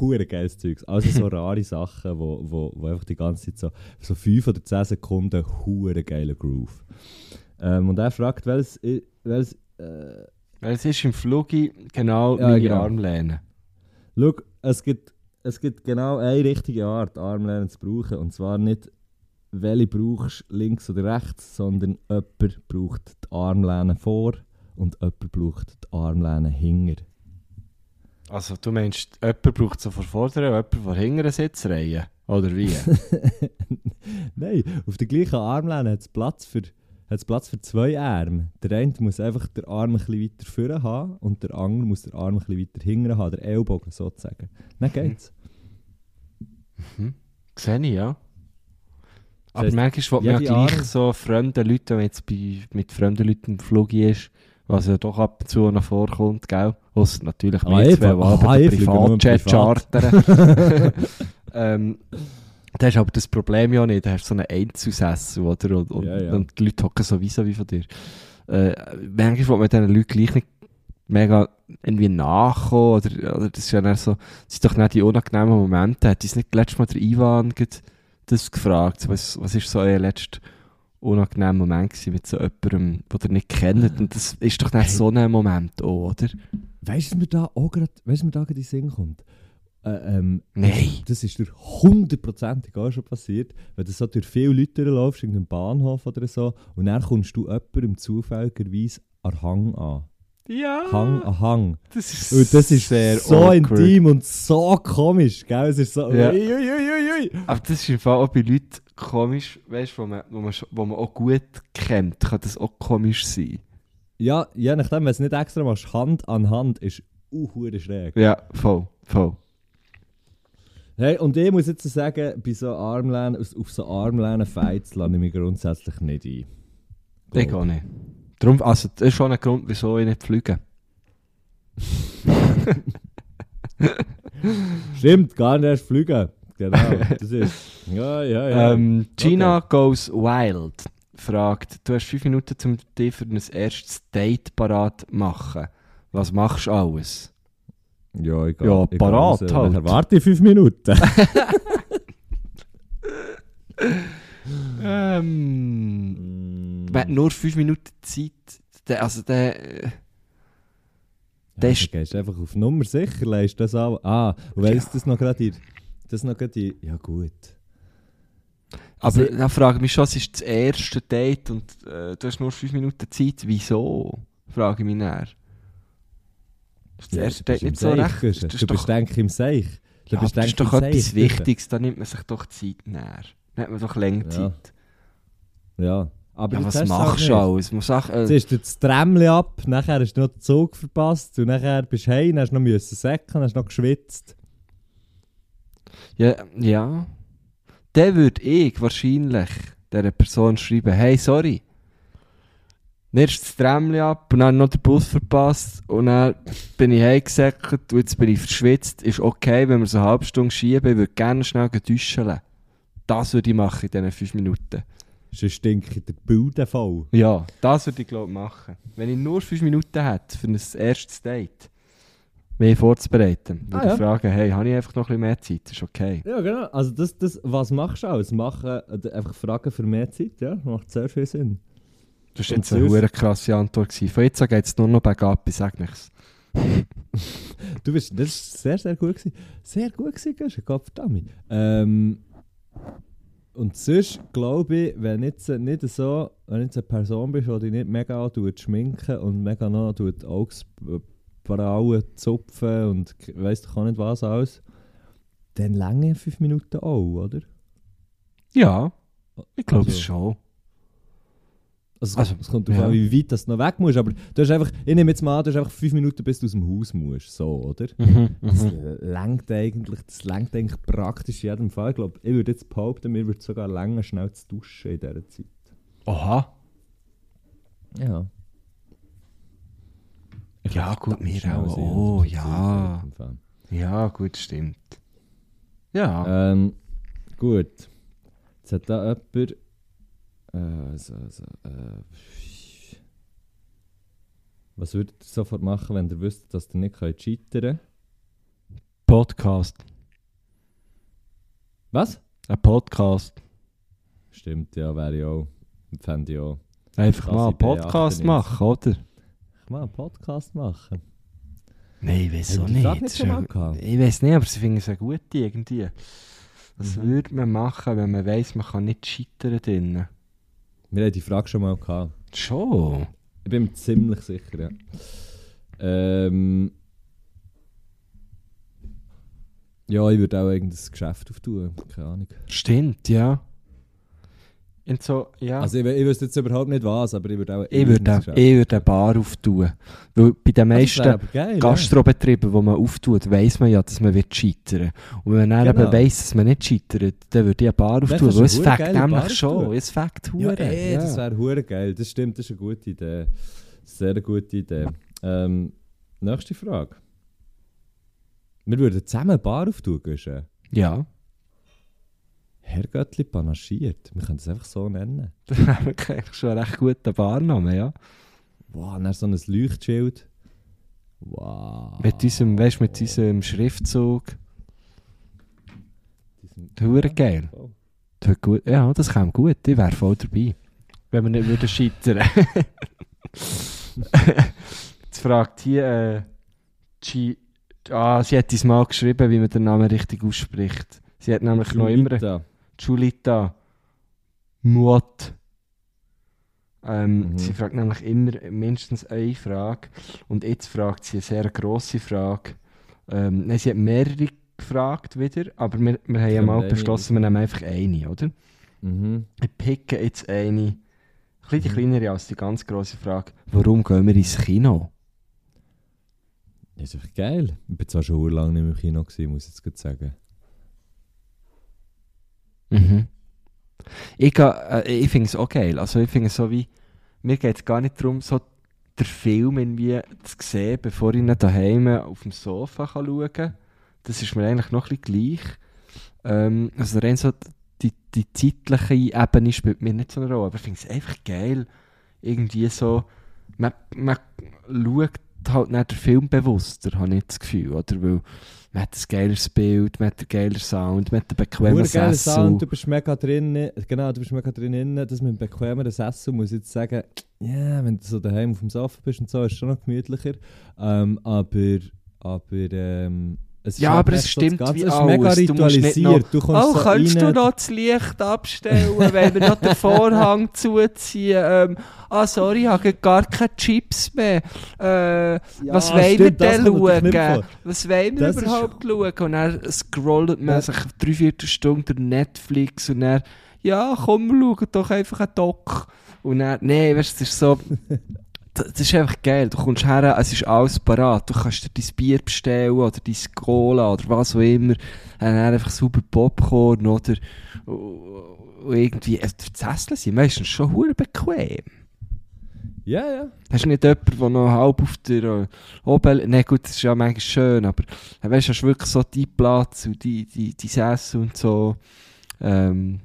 Hure geiles Zeugs. Also so rare Sachen, wo, wo, wo einfach die ganze Zeit so, so 5 oder 10 Sekunden hure geiler Groove. Ähm, und er fragt, welches, welches äh, Weil es ist im Flugi genau Ja, meine genau. Armlehne. Schau, es gibt, es gibt genau eine richtige Art, Armlehnen zu brauchen. Und zwar nicht, welche brauchst du links oder rechts, sondern jemand braucht die Armlehne vor und jemand braucht die Armlehne hinter. Also du meinst, jemand braucht so von vorne und jemand von hinten Sitzreihe? Oder wie? Nein, auf der gleichen Armlehne hat es Platz für, hat's Platz für zwei Arme. Der eine muss einfach den Arm ein bisschen weiter vorne haben und der andere muss den Arm ein bisschen weiter hinten haben, der Ellbogen sozusagen. Dann geht's. Sehe ich, ja. Aber heisst, manchmal will man ja gleich Art- so fremde Leute, wenn man jetzt bei, mit fremden Leuten im Flug ist, was ja doch ab und zu noch vorkommt, gell? Ausser natürlich Ah, ich zwei, fliege nur Privatjet privat. chartern. ähm, da hast aber das Problem ja nicht. Da hast du so einen Einzelsessel, oder? Und, und, Ja, ja. und die Leute hocken sowieso wie von dir. Äh, manchmal will man diesen Leuten gleich nicht mega irgendwie nachkommen, oder, oder das ist ja dann so, das sind doch nicht die unangenehmen Momente. Hat uns nicht letztes Mal der Ivan das gefragt? Was, was ist so euer letzter unangenehmer Moment gewesen mit so jemandem, den ihr nicht kennt? Und das ist doch nicht Hey. so ein Moment auch, oder? Weißt du, was mir da auch gerade, in den Sinn kommt? Äh, ähm, Nein. Das ist dir hundertprozentig auch schon passiert, wenn du so durch viele Leute durchläufst, in einem Bahnhof oder so, und dann kommst du jemandem zufälligerweise an Hang an. Ja. Hang an Hang. Das ist, Und das ist sehr so awkward. intim und so komisch, gell? Es ist so, Ja. ui, ui, ui, ui. Aber das ist im Fall auch bei Leuten komisch, weißt du, wo man, wo, man, wo man auch gut kennt, kann das auch komisch sein. Ja, je nachdem, wenn du es nicht extra machst, Hand an Hand, ist uh, hure schräg. Ja, voll, voll. Hey, und ich muss jetzt sagen, bei so Armlehnen, auf so Armlehnen-Fights lasse ich mich grundsätzlich nicht ein. Ich auch nicht. Darum, also, das ist schon ein Grund, wieso ich nicht fliege. Stimmt, gar nicht erst fliegen. Genau, das ist. Ja, ja, ja. Ähm, Gina Goes Wild fragt, du hast fünf Minuten, um dich für ein erstes Date parat machen. Was machst du alles? ja, ich ja, ich parat also, halt. Warte fünf Minuten. Ähm, wenn nur fünf Minuten Zeit, der, also der, äh, Ja, das ist- dann gehst einfach auf Nummer sicher, leist das an. Ah, und weil Ja. ist das noch gerade das noch gerade Ja, gut. aber Also- da frage ich mich schon, es ist das erste Date und äh, du hast nur fünf Minuten Zeit, wieso? Frage ich mich näher. Ist das Ja, erste du bist Date nicht so recht? Du doch- bist denk im Seich. Du Ja, bist das ist doch etwas. Wichtiges, da nimmt man sich doch Zeit näher. Dann hat man doch länger Ja. Zeit. Ja, aber Ja, was du machst du alles? Muss auch, Jetzt äh, ist dir das Trämchen ab, nachher hast du noch den Zug verpasst und nachher bist du heim, hast noch müssen säcken, hast noch geschwitzt. ja, ja. Dann würde ich wahrscheinlich dieser Person schreiben, hey, sorry. Ist das Trämchen ab und dann noch den Bus verpasst und dann bin ich heimgesäckert und jetzt bin ich verschwitzt. Ist okay, wenn wir so eine halbe Stunde schieben. Ich würde gerne schnell duschen. Das würde ich machen in diesen fünf Minuten. Sonst stinkt der Bude voll. Ja, das würde ich glaube machen. Wenn ich nur fünf Minuten hätte für ein erstes Date, mich vorzubereiten, würde Ah, ja. ich fragen, hey, habe ich einfach noch ein bisschen mehr Zeit? Ist okay. Ja, genau. Also das, das, was machst du alles? Machen, äh, einfach fragen für mehr Zeit, ja, macht sehr viel Sinn. Das war jetzt eine hure krasse Antwort. Gewesen. Von jetzt an geht es nur noch bergab, ich sage nichts. Du bist, das war sehr, sehr gut. Gewesen. Sehr gut gewesen, Guschen, Gottverdammt. Ähm, und sonst glaube ich, wenn jetzt nicht so, wenn jetzt eine Person bist, die dich nicht mega schminken und mega noch tut Augsbrauen zupfen und weiss doch auch nicht was alles, dann lange fünf Minuten auch, oder? Ja, ich glaube es Also- schon. Also, Also, es kommt darauf ja. an, wie weit das noch weg musst, aber du hast einfach, ich nehme jetzt mal an, du hast einfach fünf Minuten, bis du aus dem Haus musst, so, oder? Mhm, Das mhm. lenkt eigentlich, das lenkt eigentlich praktisch in jedem Fall. Ich glaube, ich würde jetzt behaupten, mir würde sogar länger schnell zu duschen in dieser Zeit. Oha. Ja. Ja, gut, mir auch. Oh, ja. Ja, gut, stimmt. Ja. Ähm, gut. Jetzt hat da jemand. Äh, also, also, äh, was würdet ihr sofort machen, wenn ihr wüsstet, dass ihr nicht könnt Podcast. Was? Ein Podcast. Stimmt, ja, wäre ich auch. Fände ich auch. Einfach mal einen Podcast machen, oder? Ich mal einen Podcast machen. Nein, ich weiß auch nicht. Nicht gehabt? Ich weiß nicht, aber sie finden es eine gute irgendwie. Was Mhm. würde man machen, wenn man weiss, man kann nicht scheitern drinnen? Wir haben die Frage schon mal gehabt. Schon. Ich bin mir ziemlich sicher, ja. Ähm, ja, ich würde auch irgendein Geschäft auftun. Keine Ahnung. Stimmt, ja. In so, ja. Also ich, ich wüsste jetzt überhaupt nicht was, aber ich würde auch... ich würde würde eine Bar auftun. Weil bei den meisten geil. Gastrobetrieben, die man auftut, weiss man ja, dass man wird scheitern Und wenn man dann Genau. eben weiss, dass man nicht scheitert, dann würde ich eine Bar auftun. Weil es fängt nämlich schon. Es fängt Ja, ey, ja. das wäre hure geil. Das stimmt, das ist eine gute Idee. Sehr gute Idee. Ähm, nächste Frage. Wir würden zusammen eine Bar auftun, Guschen. ja. Herrgöttli panaschiert. Wir können es einfach so nennen. Das wirklich eigentlich schon ein recht guter Barname, ja. Wow, dann so ein Leuchtschild. Wow. Mit unserem, weißt, mit unserem Schriftzug. Diesem- Hure geil. Das gut. Ja, das käme gut. Ich wäre voll dabei. Wenn wir nicht würden scheitern. Jetzt fragt hier äh, ah, sie hat uns mal geschrieben, wie man den Namen richtig ausspricht. Sie hat nämlich noch immer Julita. Muot. Ähm, Mhm. Sie fragt nämlich immer mindestens eine Frage. Und jetzt fragt sie eine sehr grosse Frage. Ähm, nein, sie hat mehrere gefragt wieder, aber wir, wir haben ja mal beschlossen, wir nehmen einfach eine, oder? Mhm. Ich picke jetzt eine, ein bisschen die Mhm. kleinere als die ganz grosse Frage. Warum gehen wir ins Kino? Das ist einfach geil. Ich bin zwar schon lange nicht mehr im Kino gewesen, muss ich jetzt gerade sagen. Mhm. Ich, äh, ich finde es auch geil. Also ich finde so wie, mir geht es gar nicht darum, so den Film irgendwie zu sehen, bevor ich ihn daheim auf dem Sofa schauen kann. Das ist mir eigentlich noch ein gleich. Ähm, also rein so die, die zeitliche Ebene spielt mir nicht so eine Rolle, aber ich finde es einfach geil, irgendwie so, man, man schaut halt nicht den Film bewusster, habe ich das Gefühl, oder? Weil man hat ein geileres Bild, man hat einen geiler Sound, man hat einen bequemen Hure geiler Sessel. Sound, du bist mega drin. Genau, du bist mega drin. Das mit dem bequemeren Sessel muss ich jetzt sagen, ja, wenn du so daheim auf dem Sofa bist und so, ist es schon noch gemütlicher. Ähm, aber, aber, ähm, es ist Ja, halt aber es stimmt wie es ist mega alles. Du musst nicht ritualisiert. Du kommst Oh, so könntest rein, du noch das Licht abstellen, wenn wir noch den Vorhang zuziehen? Ähm, ah, sorry, ich habe gar keine Chips mehr. Äh, was wollen wir denn schauen? Was wollen wir Das ist- überhaupt schauen? Und dann scrollt man Ja. sich drei, vier Stunden durch Netflix und dann, ja, komm, wir schauen doch einfach einen Doc. Und dann, nee, weißt du, das ist so... Das ist einfach geil. Du kommst her, es ist alles parat. Du kannst dir dein Bier bestellen oder dein Cola oder was auch immer. Und dann einfach super Popcorn oder und irgendwie. Also die Sessel sind meistens schon hure bequem. Ja, ja. Hast du nicht jemanden, der noch halb auf der äh, oben... Nein, gut, das ist ja manchmal schön, aber weißt du, hast wirklich so deinen Platz und die, die, die Sessel und so. Ähm,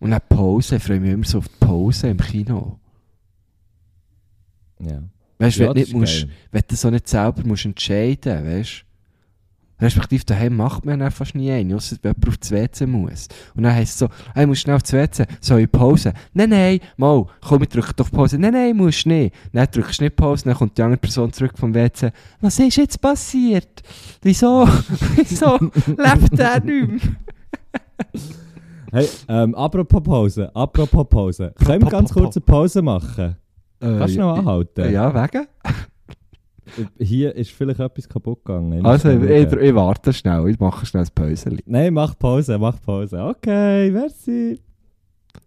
und dann Pause. Freue mich immer so auf die Pause im Kino. ja. Weißt du, ja, wenn, du nicht musst, wenn du so nicht selber musst entscheiden weißt du? Respektive daheim macht man dann fast nie einen, ausser wenn jemand auf das WC muss. Und dann heisst es so, hey, musst schnell auf das WC, soll ich Pause? Nein, nein, mal, komm, ich drücke doch Pause. Nein, nein, musst nicht. Dann drückst du nicht Pause, dann kommt die andere Person zurück vom WC. Was ist jetzt passiert? Wieso? Wieso lebt der nicht mehr? Hey, ähm, apropos Pause, apropos Pause. Können wir ganz kurz eine Pause machen? Kannst du noch anhalten? Ja, wegen? Hier ist vielleicht etwas kaputt gegangen. Ich Also, ich, ich, ich warte schnell, ich mache schnell ein Päuschen. Nein, mach Pause, mach Pause. Okay, merci.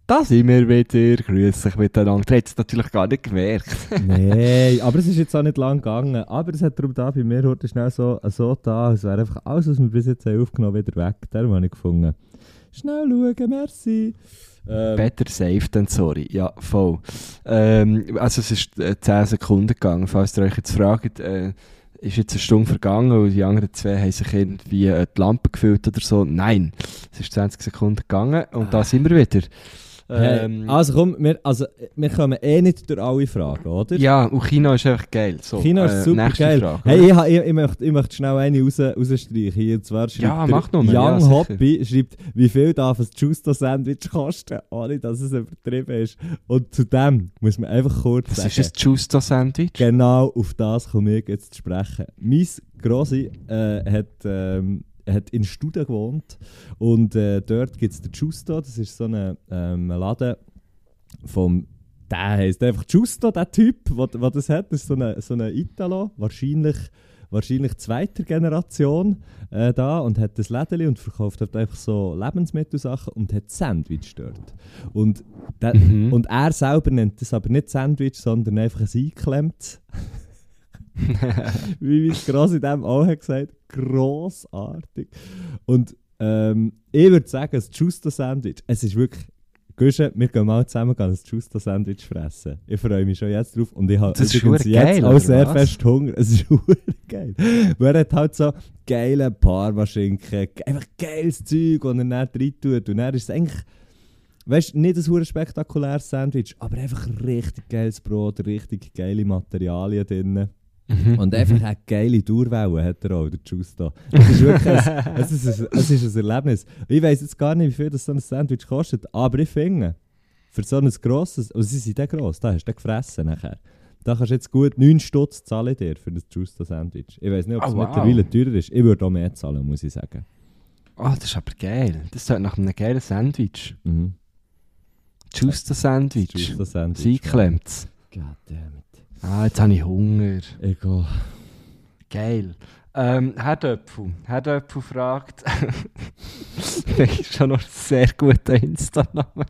Da sind wir wieder. Grüß dich miteinander. Ihr habt es natürlich gar nicht gemerkt. Nein, aber es ist jetzt auch nicht lang gegangen. Aber es hat darum da bei mir heute schnell so, so da. Es wäre einfach alles, was wir bis jetzt haben aufgenommen wieder weg. Darum habe ich gefunden. Schnell schauen, merci. Ähm, Better safe than sorry. Ja, voll. Ähm, also es ist äh, 10 Sekunden gegangen. Falls ihr euch jetzt fragt, äh, ist jetzt eine Stunde vergangen und die anderen zwei haben sich irgendwie äh, die Lampe gefüllt oder so. Nein, es ist 20 Sekunden gegangen und da sind wir wieder. Hey, Ähm, also komm, wir, also, wir kommen eh nicht durch alle Fragen, oder? ja, und Kino ist einfach geil. So, Kino ist äh, super geil. Frage, hey, ich, ich, ich, möchte, ich möchte schnell eine raus, rausstreichen. Hier, und zwar schreibt Ja, mach nur, Young ja. Hobby schreibt, wie viel darf ein Justo-Sandwich kosten, ohne dass es übertrieben ist. Und zu dem muss man einfach kurz Was sagen. ist ein Justo-Sandwich? Genau auf das komme ich jetzt zu sprechen. Mein Grossi äh, hat, ähm, hat in Studien gewohnt und äh, dort gibt es den Justo, das ist so ein ähm, Laden vom, der heisst einfach Justo, der Typ, der das hat, das ist so ein so eine Italo, wahrscheinlich wahrscheinlich zweiter Generation äh, da und hat das Lädeli und verkauft dort einfach so Lebensmittelsachen und hat Sandwich dort. Und, der, Mhm. und er selber nennt das aber nicht Sandwich, sondern einfach ein eingeklemmtes. Wie es gross in dem auch hat gesagt, grossartig. Und ähm, ich würde sagen, das Justo-Sandwich, es ist wirklich... Guschen, wir gehen mal zusammen ein Justo-Sandwich fressen. Ich freue mich schon jetzt drauf und ich habe übrigens jetzt geil, auch sehr was? fest Hunger. Es ist geil. Er hat halt so geile Parmaschinken, einfach geiles Zeug, das er dann rein tut. Und dann ist es eigentlich, weißt du, nicht ein spektakuläres Sandwich, aber einfach richtig geiles Brot, richtig geile Materialien drin. Mhm. Und einfach eine geile Dauerwelle hat er auch, der Justo. Es ist wirklich ein, es ist ein, es ist ein Erlebnis. Ich weiss jetzt gar nicht, wie viel das so ein Sandwich kostet, aber ich finde, für so ein grosses, also sie sind dann gross, da hast du gefressen nachher. Da kannst du jetzt gut 9 Stutz zahlen dir für das Justo-Sandwich. Ich weiss nicht, ob es Oh, wow. mittlerweile teurer ist. Ich würde auch mehr zahlen, muss ich sagen. Oh, das ist aber geil. Das tut nach einem geilen Sandwich. Mhm. Justo-Sandwich. Justo-Sandwich. Sie klemmt. Goddammit. Ah, jetzt habe ich Hunger. Gehe. Geil. Ähm, Herr Döpfel. Herr Döpfel fragt. das ist schon noch ein sehr guter Insta-Name.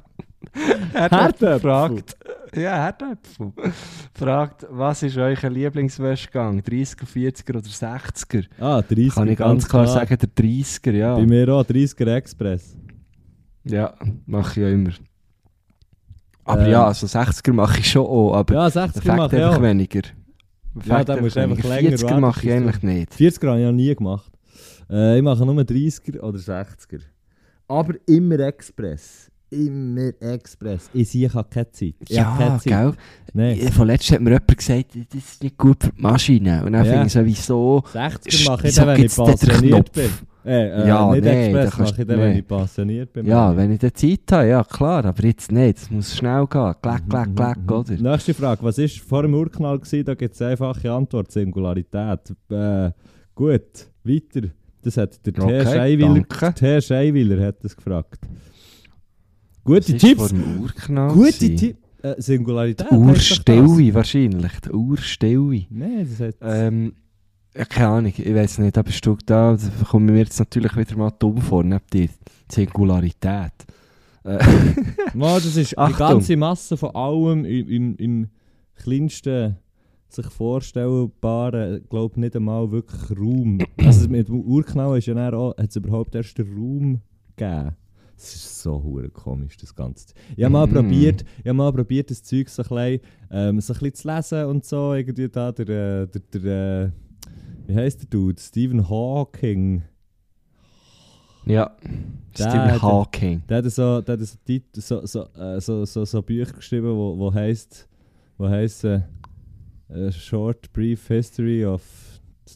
Herr Herr Döpfel fragt. Ja, Herr Döpfel. Fragt, was ist euer Lieblingswäschgang? 30er, 40er oder 60er? Ah, 30 Kann ich ganz klar sagen, der 30er, ja. Bei mir auch 30er Express. Ja, mache ich ja immer. Aber Ähm. ja, also 60er mache ich schon auch, aber Ja, der 60er Effekt mache ich einfach weniger. Ja, da musst einfach länger 40er warten, mache ich eigentlich nicht. 40er habe ich noch nie gemacht. Äh, ich mache nur 30er oder 60er. Aber immer Express. Immer Express. Ich sehe, ich habe keine Zeit. Ich Ja, keine Zeit. gell? Nein. Ja, Vorletzt hat mir jemand gesagt, das ist nicht gut für die Maschine. Und dann Ja. finde ich so, wieso? 60er mache ich dann, wenn ich bin. Äh, äh, Ja, nicht nee, Express da mache ich dann, wenn nee. ich passioniert bin. Ja, wenn ich dann Zeit habe, ja klar, aber jetzt nicht. Es muss schnell gehen. Klack, Mhm, klack, mhm, klack, mhm. oder? Nächste Frage. Was war vor dem Urknall? Gewesen? Da gibt es eine einfache Antwort. Singularität. Äh, gut, weiter. Das hat der Okay, T. Scheiwiller. T. Scheiwiller hat das gefragt. Gute Was Tipps. vor dem Urknall Gute? Tipps. Äh, Singularität. Urstille wahrscheinlich. Die Urstille. Nein, das hat... Ähm, ja, keine Ahnung, ich weiß nicht, bist du da, da kommen wir jetzt natürlich wieder mal dumm vor, neben dir. Singularität. Äh, das ist die Achtung. ganze Masse von allem im, im, im kleinsten sich vorstellbaren, glaube nicht einmal wirklich Raum. Also mit dem Urknall ist ja dann auch, hat es überhaupt erst den Raum gegeben. Es ist so hure komisch, das Ganze. Ich habe mal Mm. probiert, ich habe mal probiert, das Zeug so ein bisschen, ähm, so ein bisschen zu lesen und so. Irgendwie da der, äh, der, der äh, wie heisst der Dude? Stephen Hawking. ja, Der- Stephen der- Hawking. Der hat so, der hat so, so, so, äh, so, so, so Bücher geschrieben, wo, wo heisst, wo heisst äh, A Short Brief History of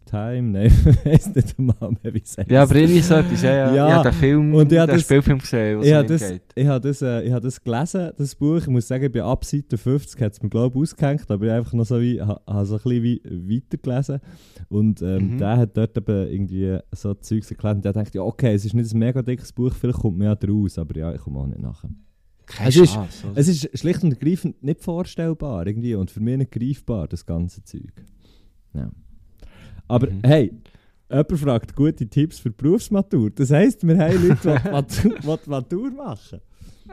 Time. Nein, ich weiß nicht einmal mehr, wie es heißt. Ja, aber irgendwie so etwas, ja, ja. Ja, Ich habe den Film, und ich den das- Spielfilm gesehen, wo ich habe das, geht. ich habe das, äh, ich habe das gelesen, das Buch. Ich muss sagen, bei ab Seite 50 hat es mir glaube ich ausgehängt, aber ich habe einfach noch so wie, ha, ha so ein bisschen wie weitergelesen. Und ähm, Mhm. der hat dort eben irgendwie so Zeugs erklärt und der denkt, ja okay, es ist nicht ein mega dickes Buch, vielleicht kommt mir ja raus, aber ja, ich komme auch nicht nachher. Keine Es ist- oder? Es ist schlicht und ergreifend nicht vorstellbar irgendwie und für mich nicht greifbar, das ganze Zeug. Ja. Aber Mhm. hey, jemand fragt gute Tipps für die Berufsmatur. Das heisst, wir haben Leute, die die Matur, machen.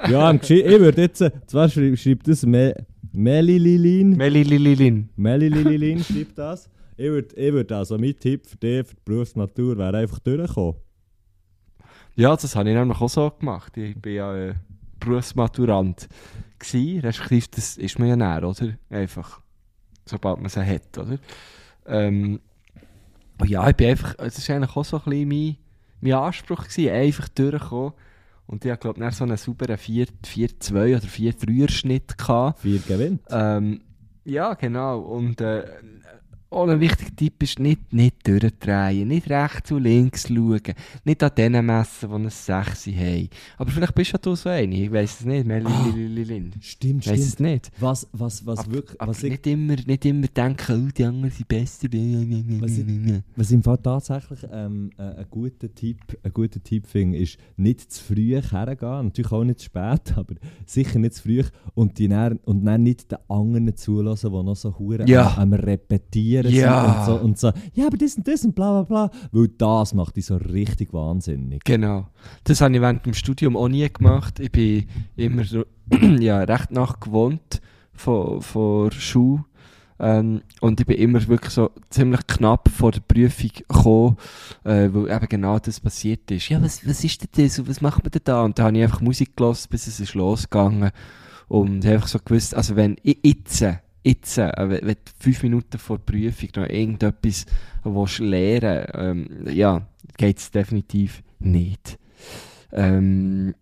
Ja, ich würde jetzt, zwar schreibt, das Me Melililin, Melilililin. Melililin schreibt das. Ich würde ich würd also, mein Tipp für dich, für die Berufsmatur, wäre einfach durchkommen. Ja, das habe ich nämlich auch so gemacht. Ich bin ja äh, Berufsmaturant gsi, respektive das ist man ja näher, oder? Einfach, sobald man sie hat, oder? Ähm, und ja, ich bin einfach, es war eigentlich auch so ein bisschen mein, mein Anspruch gewesen, einfach durchkommen. Und ich glaube, dann so einen sauberen 4-2 oder 4-3er Schnitt gehabt. Vier gewinnt. Ähm, ja, genau. Und äh, auch ein wichtiger Tipp ist, nicht, nicht durchdrehen, nicht rechts und links schauen, nicht an denen messen, die ein 6 haben. Aber vielleicht bist ja du so eine, ich weiß es nicht, Melilililin. Stimmt, Ich weiß es nicht. Was, was, was Aber, wirklich, aber was ich nicht, immer, nicht immer denken, oh, die anderen sind besser. Was ich- Was ich im Fall tatsächlich ähm, äh, ein guter Tipp, ein guter Tipp finde, ist nicht zu früh hergehen. Natürlich auch nicht zu spät, aber sicher nicht zu früh. Und, die dann, und dann nicht den anderen zulassen, die noch so hure Ja. am, am Repetieren diskutieren Ja. sind und so, und so, ja, aber das und das und bla bla bla. Weil das macht dich so richtig wahnsinnig. Genau. Das habe ich während dem Studium auch nie gemacht. Ich bin immer so, ja, recht nach gewohnt von, Schule. Ähm, und ich bin immer wirklich so ziemlich knapp vor der Prüfung gekommen, äh, weil eben genau das passiert ist. Ja, was, was ist denn das und was macht man denn da? Und da habe ich einfach Musik gelassen, bis es ist losgegangen. Und einfach so gewusst, also wenn ich jetzt, jetzt, äh, wenn du fünf Minuten vor der Prüfung noch irgendetwas willst lernen ähm, ja, geht es definitiv nicht. Ähm,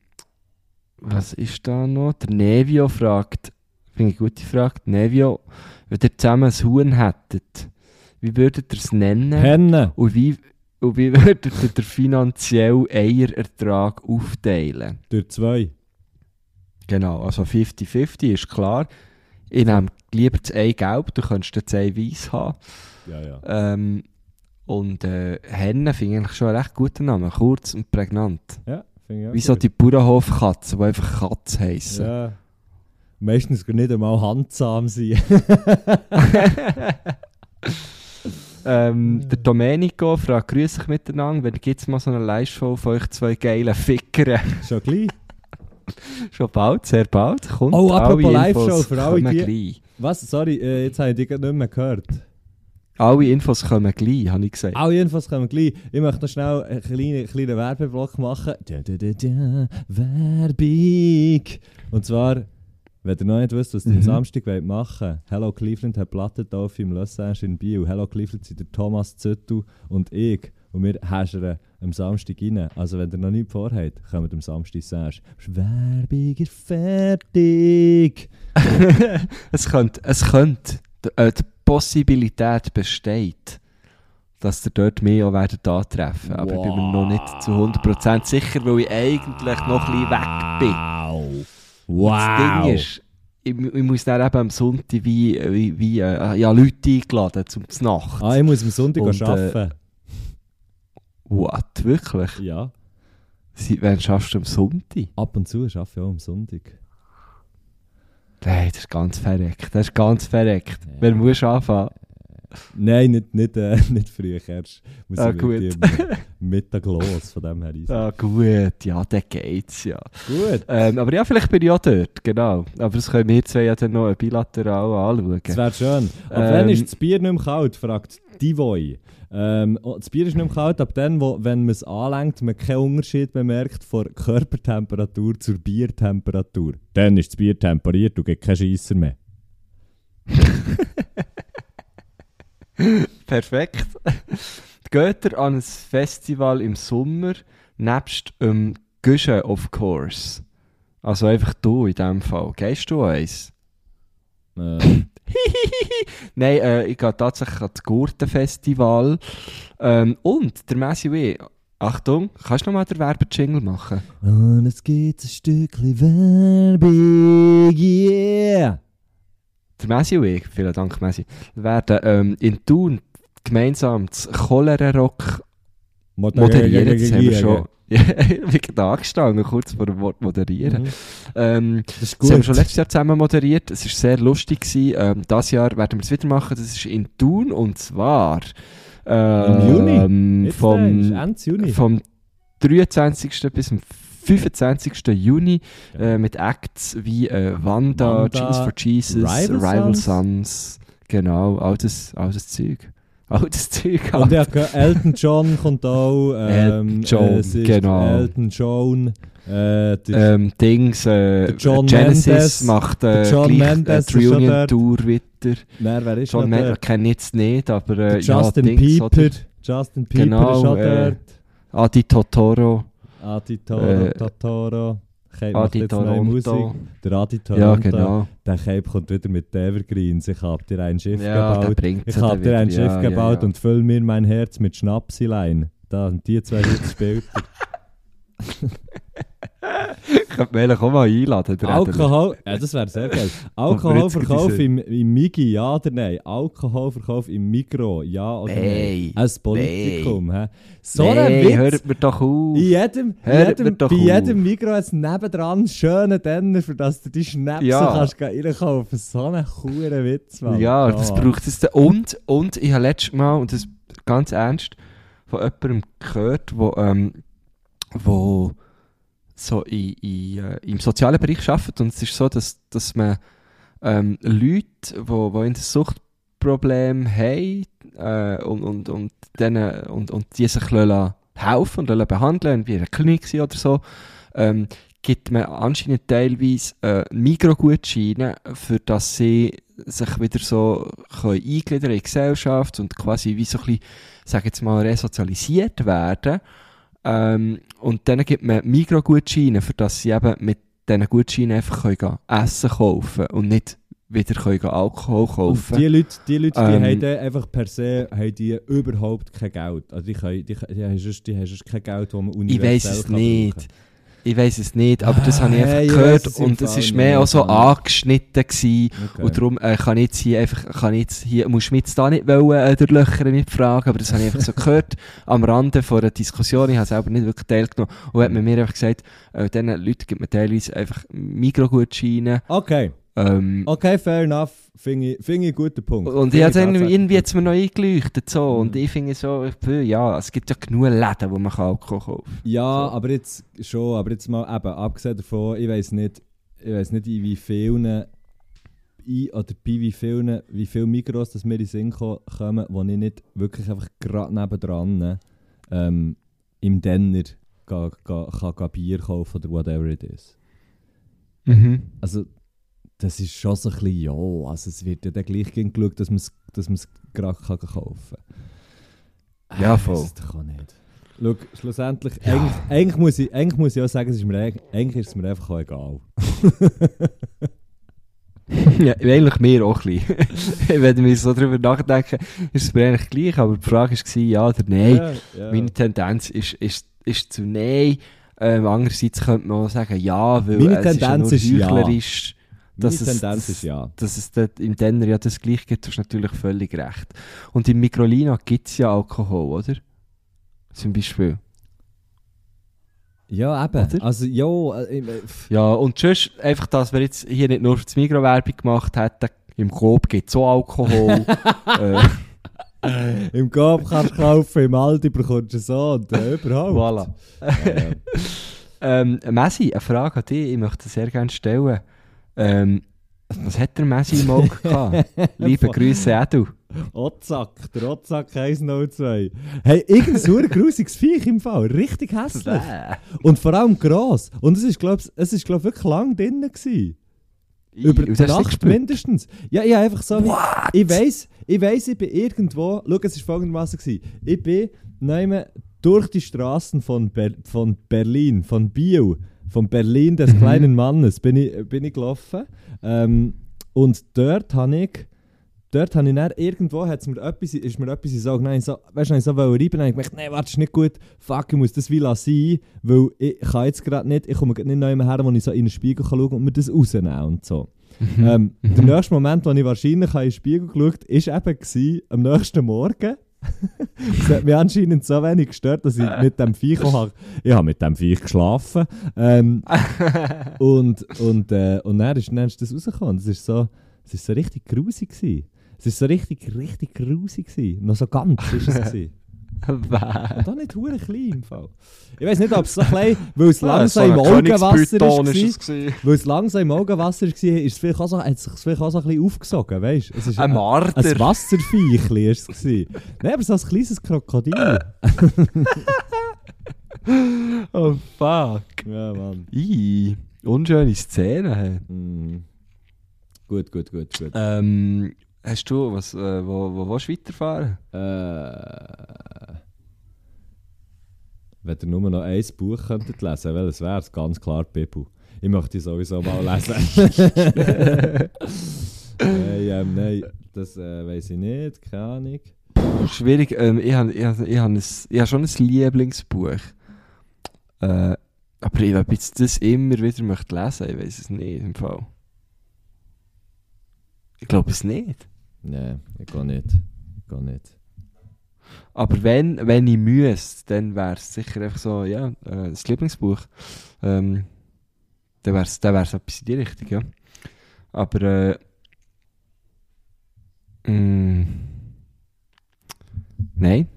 was ist da noch? Der Nevio fragt, finde ich eine gute Frage. Nevio, wenn ihr zusammen ein Huhn hättet, wie würdet ihr es nennen? Henne! Und wie, und wie würdet ihr den finanziellen Eierertrag aufteilen? Durch zwei. Genau, also 50-50 ist klar. Ich nehme lieber das Ei gelb, du könntest das Ei weiß haben. Ja, ja. Ähm, und äh, Henne finde ich eigentlich schon einen recht guten Namen, kurz und prägnant. Ja, finde ich auch Wie so die Bauernhofkatzen, die einfach Katz heissen. Ja. Meistens gar nicht einmal handsam sein. Ähm, der Domenico fragt, grüß euch miteinander, wenn gibt es mal so eine Live-Show von euch zwei geilen Fickern? Schon gleich. Schon bald, sehr bald. Kommt Oh, apropos alle Live-Show, Infos für alle die- gleich. Was? Sorry, äh, jetzt habe ich dich nicht mehr gehört. Alle Infos kommen gleich, habe ich gesagt. Auch jedenfalls kommen gleich. Ich möchte noch schnell einen kleinen, kleinen Werbeblock machen. Da, da, da, da, Werbung. Und zwar, wenn ihr noch nicht wisst, was ihr am Mhm. Samstag wollt machen wollt, Hello Cleveland hat Platten auf im Los Angeles in Biel. Hello Cleveland sind der Thomas Züttel und ich. Und wir häschern am Samstag rein. Also wenn ihr noch nichts vorhabt, kommt am Samstag Sash. Werbung ist fertig. es könnte, es könnte, äh, die Possibilität besteht, dass ihr dort mehr auch werdet antreffen. Aber ich bin mir noch nicht zu 100% sicher, weil ich eigentlich noch ein bisschen weg bin. Wow. Das Ding ist, ich, ich muss dann eben am Sonntag wie, wie, wie äh, ja, Leute eingeladen zum Nacht. Ah, ich muss am Sonntag Und, äh, arbeiten. What? Wirklich? Ja. Sie- Wann schaffst du am Sonntag? Ab und zu arbeite ich auch am Sonntag. Nein, das ist ganz verreckt. Das ist ganz verreckt. Wenn musst du anfangen? Nein, nicht, nicht, äh, nicht früh erst. Muss Ah, ich gut. Mittag los, von dem her easy. Ah, gut, ja, dann geht's ja. Gut. Ähm, aber ja, vielleicht bin ich auch dort, genau. Aber das können wir zwei ja dann noch bilateral anschauen. Das wäre schön. Ab Ähm, wann ist das Bier nicht mehr kalt, fragt Divoy. Ähm, oh, das Bier ist nicht mehr kalt, ab dann, wo, wenn man es anlenkt, man keinen Unterschied bemerkt von Körpertemperatur zur Biertemperatur. Dann ist das Bier temperiert und gibt keinen Scheisser mehr. Perfekt. Geht ihr an ein Festival im Sommer, nebst ähm, Guschen, of course? Also einfach du in dem Fall. Gehst du eins? Äh, Nein, äh, ich gehe tatsächlich an das Gurtenfestival. Ähm, und der Messi W. Achtung, kannst du noch mal den Werbejingle machen? und es gibt ein Stückchen Werbung, yeah! Der Messi W. Vielen Dank, Messi. werden ähm, in Thun gemeinsam das Cholera-Rock moderieren. Das haben wir schon. Ja, ich bin angestanden, kurz vor dem Wort moderieren. Mhm. Ähm, Das ist das haben wir gut. schon letztes Jahr zusammen moderiert. Es war sehr lustig. Gewesen. Ähm, das Jahr werden wir es wieder machen. Das ist in Thun und zwar ähm, Juni? Jetzt vom, Ende Juni. vom 23. bis zum 25. Juni äh, mit Acts wie äh, Wanda, Wanda, Jeans for Jesus, Rival Rival, Sons. Genau, all das, all das Zeug. All das Zeug. Und ja, Elton John kommt auch. Ähm, Elton John, ist genau. Elton John. Äh, der, ähm, Dings, äh, John Genesis Mendes. macht äh, John gleich Mendes äh, dort. Reunion-Tour wieder. Nein, wer ist John Mendes kenne jetzt nicht, aber äh, Justin ja, Dings, Pieper. oder? Justin Pieper Genau, ist auch äh, dort. Adi Totoro, Adi Toro, äh, Totoro. Cape macht Adi jetzt neue Musik. Der Adi Toronto. Ja, genau. Der Cape kommt wieder mit Evergreens. Ich habe dir ein Schiff Ja, gebaut. Ich habe dir ein. Schiff Ja, gebaut ja. und füll mir mein Herz mit Schnapsilein. Da, und die zwei Hits spielt er. Könnte man eigentlich auch mal einladen. der. Alkohol, ja, das wäre sehr geil. Alkoholverkauf im, im Migi, ja oder nein? Alkoholverkauf im Mikro, ja oder Nein. Ein Politikum, hä? So ein Nein, Witz. hört mir doch auf. In jedem, Hört jedem, doch bei auf. jedem Mikro hat es nebendran einen schönen Denner, für das du die Schnäpse Ja. kannst reinkaufen. So ein cooler Witz, Mann. Ja, das braucht es. Und, und ich habe letztes Mal, und das ganz ernst, von jemandem gehört, ähm, wo so in, in, äh, im sozialen Bereich arbeitet. Und es ist so, dass, dass man ähm, Leute, wo, wo ein Suchtproblem haben äh, und, und, und, denen, und, und die sich helfen und behandeln, wie in einer Klinik oder so, ähm, gibt man anscheinend teilweise äh, Mikrogutscheine, für dass sie sich wieder so können eingliedern in die Gesellschaft und quasi wie so ein bisschen, sag jetzt mal, resozialisiert werden. Ähm, und dann gibt man Mikrogutscheine, für dass sie eben mit diesen Gutscheinen einfach können gehen, Essen kaufen und nicht wieder können Alkohol kaufen. Und die Leute, die, Leute, die Ähm, haben dann einfach per se haben die überhaupt kein Geld. Also die, können, die, die, haben sonst, die haben sonst kein Geld, das man Ich universell weiß es nicht. nicht. Ich weiß es nicht, aber das Ah, habe ich einfach hey, ich gehört weiss im und es ist mehr auch so angeschnitten gewesen. Okay. Und darum äh, kann ich jetzt hier einfach, kann ich jetzt hier, muss mich jetzt da nicht wollen, äh, durchlöchern mit Fragen, aber das habe ich einfach so gehört am Rande von einer Diskussion. Ich habe selber nicht wirklich teilgenommen und hat man mir einfach gesagt, äh, diesen Leuten gibt man teilweise einfach Mikrogutscheine. Okay, Ähm, okay, fair enough. Finde ich, finde ich einen guten Punkt. Und ich ich habe irgendwie, irgendwie jetzt mir noch eingeleuchtet so. Mhm. und ich finde so, ich bin, ja, es gibt ja genug Läden, wo man kann Alkohol kaufen kann. Ja, So. aber jetzt schon, aber jetzt mal eben, abgesehen davon, ich weiß nicht, ich weiß nicht, in wie vielen in, oder bei wie vielen, wie viel Mikros das mir in den Sinn ko- kommen, wo ich nicht wirklich einfach gerade nebendran ähm, im Denner ga, ga, kann ga Bier kaufen oder whatever it is. Mhm. Also, das ist schon so ein bisschen, ja, also es wird ja dann gleich gegen geschaut, dass man es dass man's gerade kann kaufen kann. Ja, Ich voll. weiss es doch auch nicht. Schau, schlussendlich, eigentlich, eigentlich, muss ich, eigentlich muss ich auch sagen, es ist mir, eig- eigentlich ist es mir einfach auch egal. Ja, eigentlich mir auch ein bisschen. Wenn wir so drüber nachdenken, ist es mir eigentlich gleich, aber die Frage war ja oder nein. Ja, ja. Meine Tendenz ist, ist, ist zu nein. Ähm, andererseits könnte man auch sagen ja, weil Meine es Tendenz ist ist ja ja. nur heuchlerisch. Meine dass es- Tendenz das- ist ja. Dass es dort im Denner ja das gleich gibt, hast du natürlich völlig recht. Und im Mikrolina gibt es ja Alkohol, oder? Zum Beispiel. Ja, eben. Oder? Also, ja, äh, äh, Ja, und sonst einfach, dass wir jetzt hier nicht nur für die Mikro-Werbung gemacht hätten, im Coop gibt es auch Alkohol. äh, im Coop kannst du kaufen, im Aldi bekommst du so und äh, überhaupt. voilà. Ja, ja. Ähm, Messi, eine Frage an dich, ich möchte sehr gerne stellen. Ähm, was hat der Messi im Auge gehabt? Liebe Grüße, Edu. Otzak, der Otzak 102. Hey, irgendein super grusiges Viech im Fall. Richtig hässlich. Und vor allem gross. Und es ist, glaube ich, glaub, wirklich lang drinnen gewesen. Über die du Nacht mindestens. Ja, ich einfach so wie, ich weiss, ich weiss, ich bin irgendwo, schau, es war folgendermaßen. Ich bin nehmen durch die Straßen von, Ber von Berlin, von Biel, von Berlin des Mhm. kleinen Mannes, bin ich, bin ich gelaufen. Ähm, und dort habe ich, dort habe ich dann, irgendwo hat's mir etwas, ist mir etwas in nein, so, weißt du, ich so wollte reiben, dann habe ich gedacht, nein, warte, ist nicht gut, fuck, ich muss das wie lassen, weil ich kann jetzt gerade nicht, ich komme gerade nicht mehr her, wo ich so in den Spiegel kann schauen und mir das rausnehmen und so. Ähm, Der nächste Moment, wo ich wahrscheinlich in den Spiegel geschaut habe, war eben gewesen, am nächsten Morgen. Es hat mich anscheinend so wenig gestört, dass ich mit dem Viech auch habe. Ich habe mit dem Viech geschlafen. Ähm, und, und, äh, und dann ist, dann ist das rausgekommen. Es ist so, ist so richtig grusig gewesen. Es ist so richtig, richtig grusig gewesen. Noch so ganz ist es gewesen. Und auch nicht hure klein im Fall. Ich weiß nicht, ob es so klein, weil es langsam im Augenwasser war. Weil es langsam im Augenwasser war, ist es vielleicht auch so, hat es sich vielleicht auch so ein bisschen aufgesogen, weißt du? Es ist Ein Marder. ein Wasserviechli war es. Nein, aber so ein kleines Krokodil. Oh fuck. ja, Mann. Ih, unschöne Szene. Mm. Gut, gut, gut, gut. Ähm, hast du, was, äh, wo, wo willst du weiterfahren? Äh, wenn ihr nur noch ein Buch könntet lesen, welches wäre es? Ganz klar Bibel. Ich möchte die sowieso mal lesen. nein, ähm, nein, das äh, weiß ich nicht, keine Ahnung. Schwierig, ähm, ich habe ich hab, ich hab ein- ich hab schon ein Lieblingsbuch. Äh, Aber ich, ob ich das immer wieder möchte lesen, ich weiß es nicht im Fall. Ich glaube es nicht. Nein, ich gehe nicht. Ich gehe nicht. Aber wenn, wenn ich müsste, dann wäre es sicher einfach so, ja, das Lieblingsbuch. Ähm, dann wäre es dann wär's etwas in die Richtung, ja. Aber, äh, mh, nein.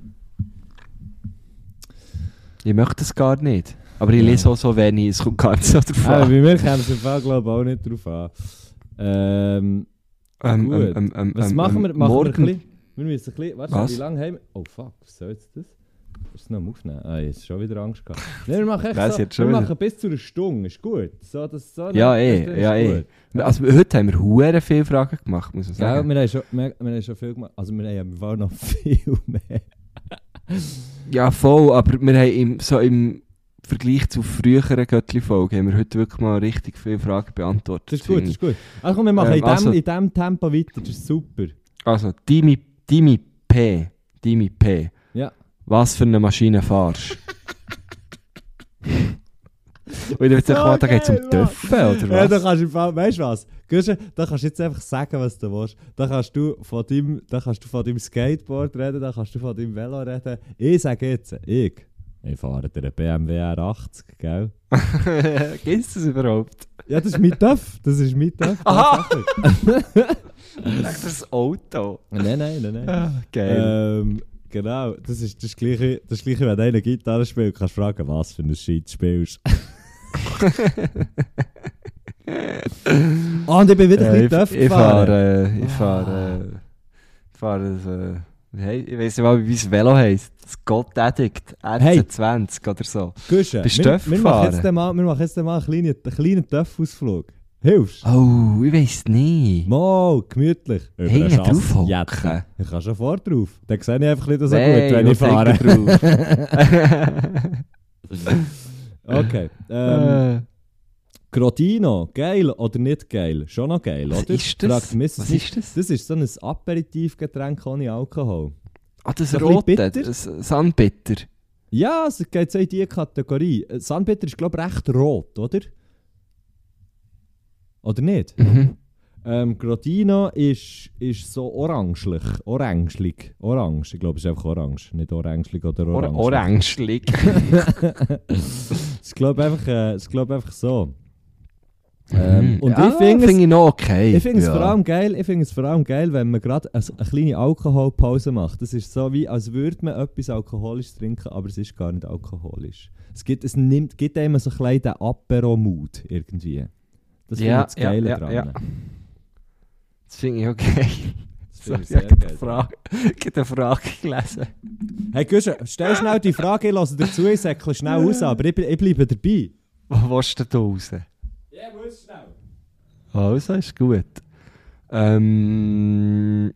Ich möchte es gar nicht. Aber ich lese auch so wenig, es kommt gar nicht so drauf Ah, an. bei mir käme es im Fall, glaube ich, auch nicht drauf an. Ähm, Ähm, gut. ähm, ähm, ähm, was ähm, machen wir? ähm, Machen wir ein morgen, bisschen... Wir müssen ein bisschen... Warte, Was? wie lange haben wir... Oh, fuck, was soll jetzt das? Ist es noch am Aufnehmen? Ah, jetzt schon wieder Angst gehabt. Nein, wir machen echt so... ich wir wieder. machen bis zu einer Stunde, ist gut. So, das, so Ja, eh, ja, eh. gut. Also, heute haben wir hure viele Fragen gemacht, muss Ja, sagen. wir haben, schon, wir, wir haben schon viel gemacht. Also wir haben Fall noch viel mehr. Ja, voll, aber wir haben im, so im Vergleich zu früheren Göttli-Folgen haben wir heute wirklich mal richtig viele Fragen beantwortet. Das ist gut, das ist gut. Also komm, wir machen Ähm, in, dem, also- in dem Tempo weiter, das ist super. Also, Dimi, Dimi P. Dimi P. Ja. Was für eine Maschine fahrst Und ich jetzt einfach mal, da geht es um Töpfen, oder Ja, da was? kannst du weißt du was? Guschen, Da kannst du jetzt einfach sagen, was du willst. Da kannst du von deinem, da kannst du von deinem Skateboard reden, da kannst du von deinem Velo reden. Ich sage jetzt, ich, ich fahre den BMW R80, gell? Gibt es das überhaupt? Ja, das ist mein Töff, das ist mein Töff. Aha. Ich das Auto. Nein, nein, nein, nein. Ah, geil. Ähm, genau, das ist das Gleiche, das Gleiche wenn du eine Gitarre spielst, kannst du fragen, was für ein Shit du spielst. oh, und ich bin wieder ein Äh, bisschen ich, ich fahren. fahre, äh, ich Ah. fahre, äh, ich fahre, äh, ich weiß nicht mal, wie das Velo heisst. Das God Addict RC20 oder so. Guschen, Bist wir, du Töff wir, machen jetzt mal, wir machen jetzt mal einen kleinen, einen kleinen Töff-Ausflug. Hilfst Oh, ich weiß nicht. Mal, gemütlich. Über Hinten Chance drauf hocken. Ich kann schon vor drauf. Dann sehe ich einfach nicht so gut, wenn ich was fahre. Okay. Ähm, Äh, Grotino, geil oder nicht geil? Schon noch geil, Was oder? ist das? Fragt Mrs. Was ist das? Das ist so ein Aperitivgetränk ohne Alkohol. Ah, das bisschen rote, bitter? das Sandbitter. Ja, es geht so in diese Kategorie. Sunbitter ist, glaube ich, recht rot, oder? Oder nicht? Mhm. Ähm, Grotino ist, ist so orangelig. Orangelig. Orange. Ich glaube, es ist einfach orange. Nicht orangelig oder Or orange. Orangelig. Es ist, glaube ich, einfach, äh, ist, ich, einfach so. Ähm, Mhm. und ja, ich finde es find ich noch okay. Ich finde es ja. vor allem geil, ich finde es vor allem geil, wenn man gerade eine, eine kleine Alkoholpause macht. Das ist so wie, als würde man etwas Alkoholisches trinken, aber es ist gar nicht alkoholisch. Es gibt, es nimmt, gibt einem so ein bisschen den Apero-Mood irgendwie. Das finde Ja, ich das Geile ja, dran. ja. Das finde ich okay. So, ich habe eine Frage, eine Frage gelesen. Hey Guschen, stell schnell die Frage, ich höre dazu, ich säckle schnell raus, aber ich, ich bleibe dabei. Wo willst du denn raus? Ja, muss schnell. Also, ist gut. Ähm,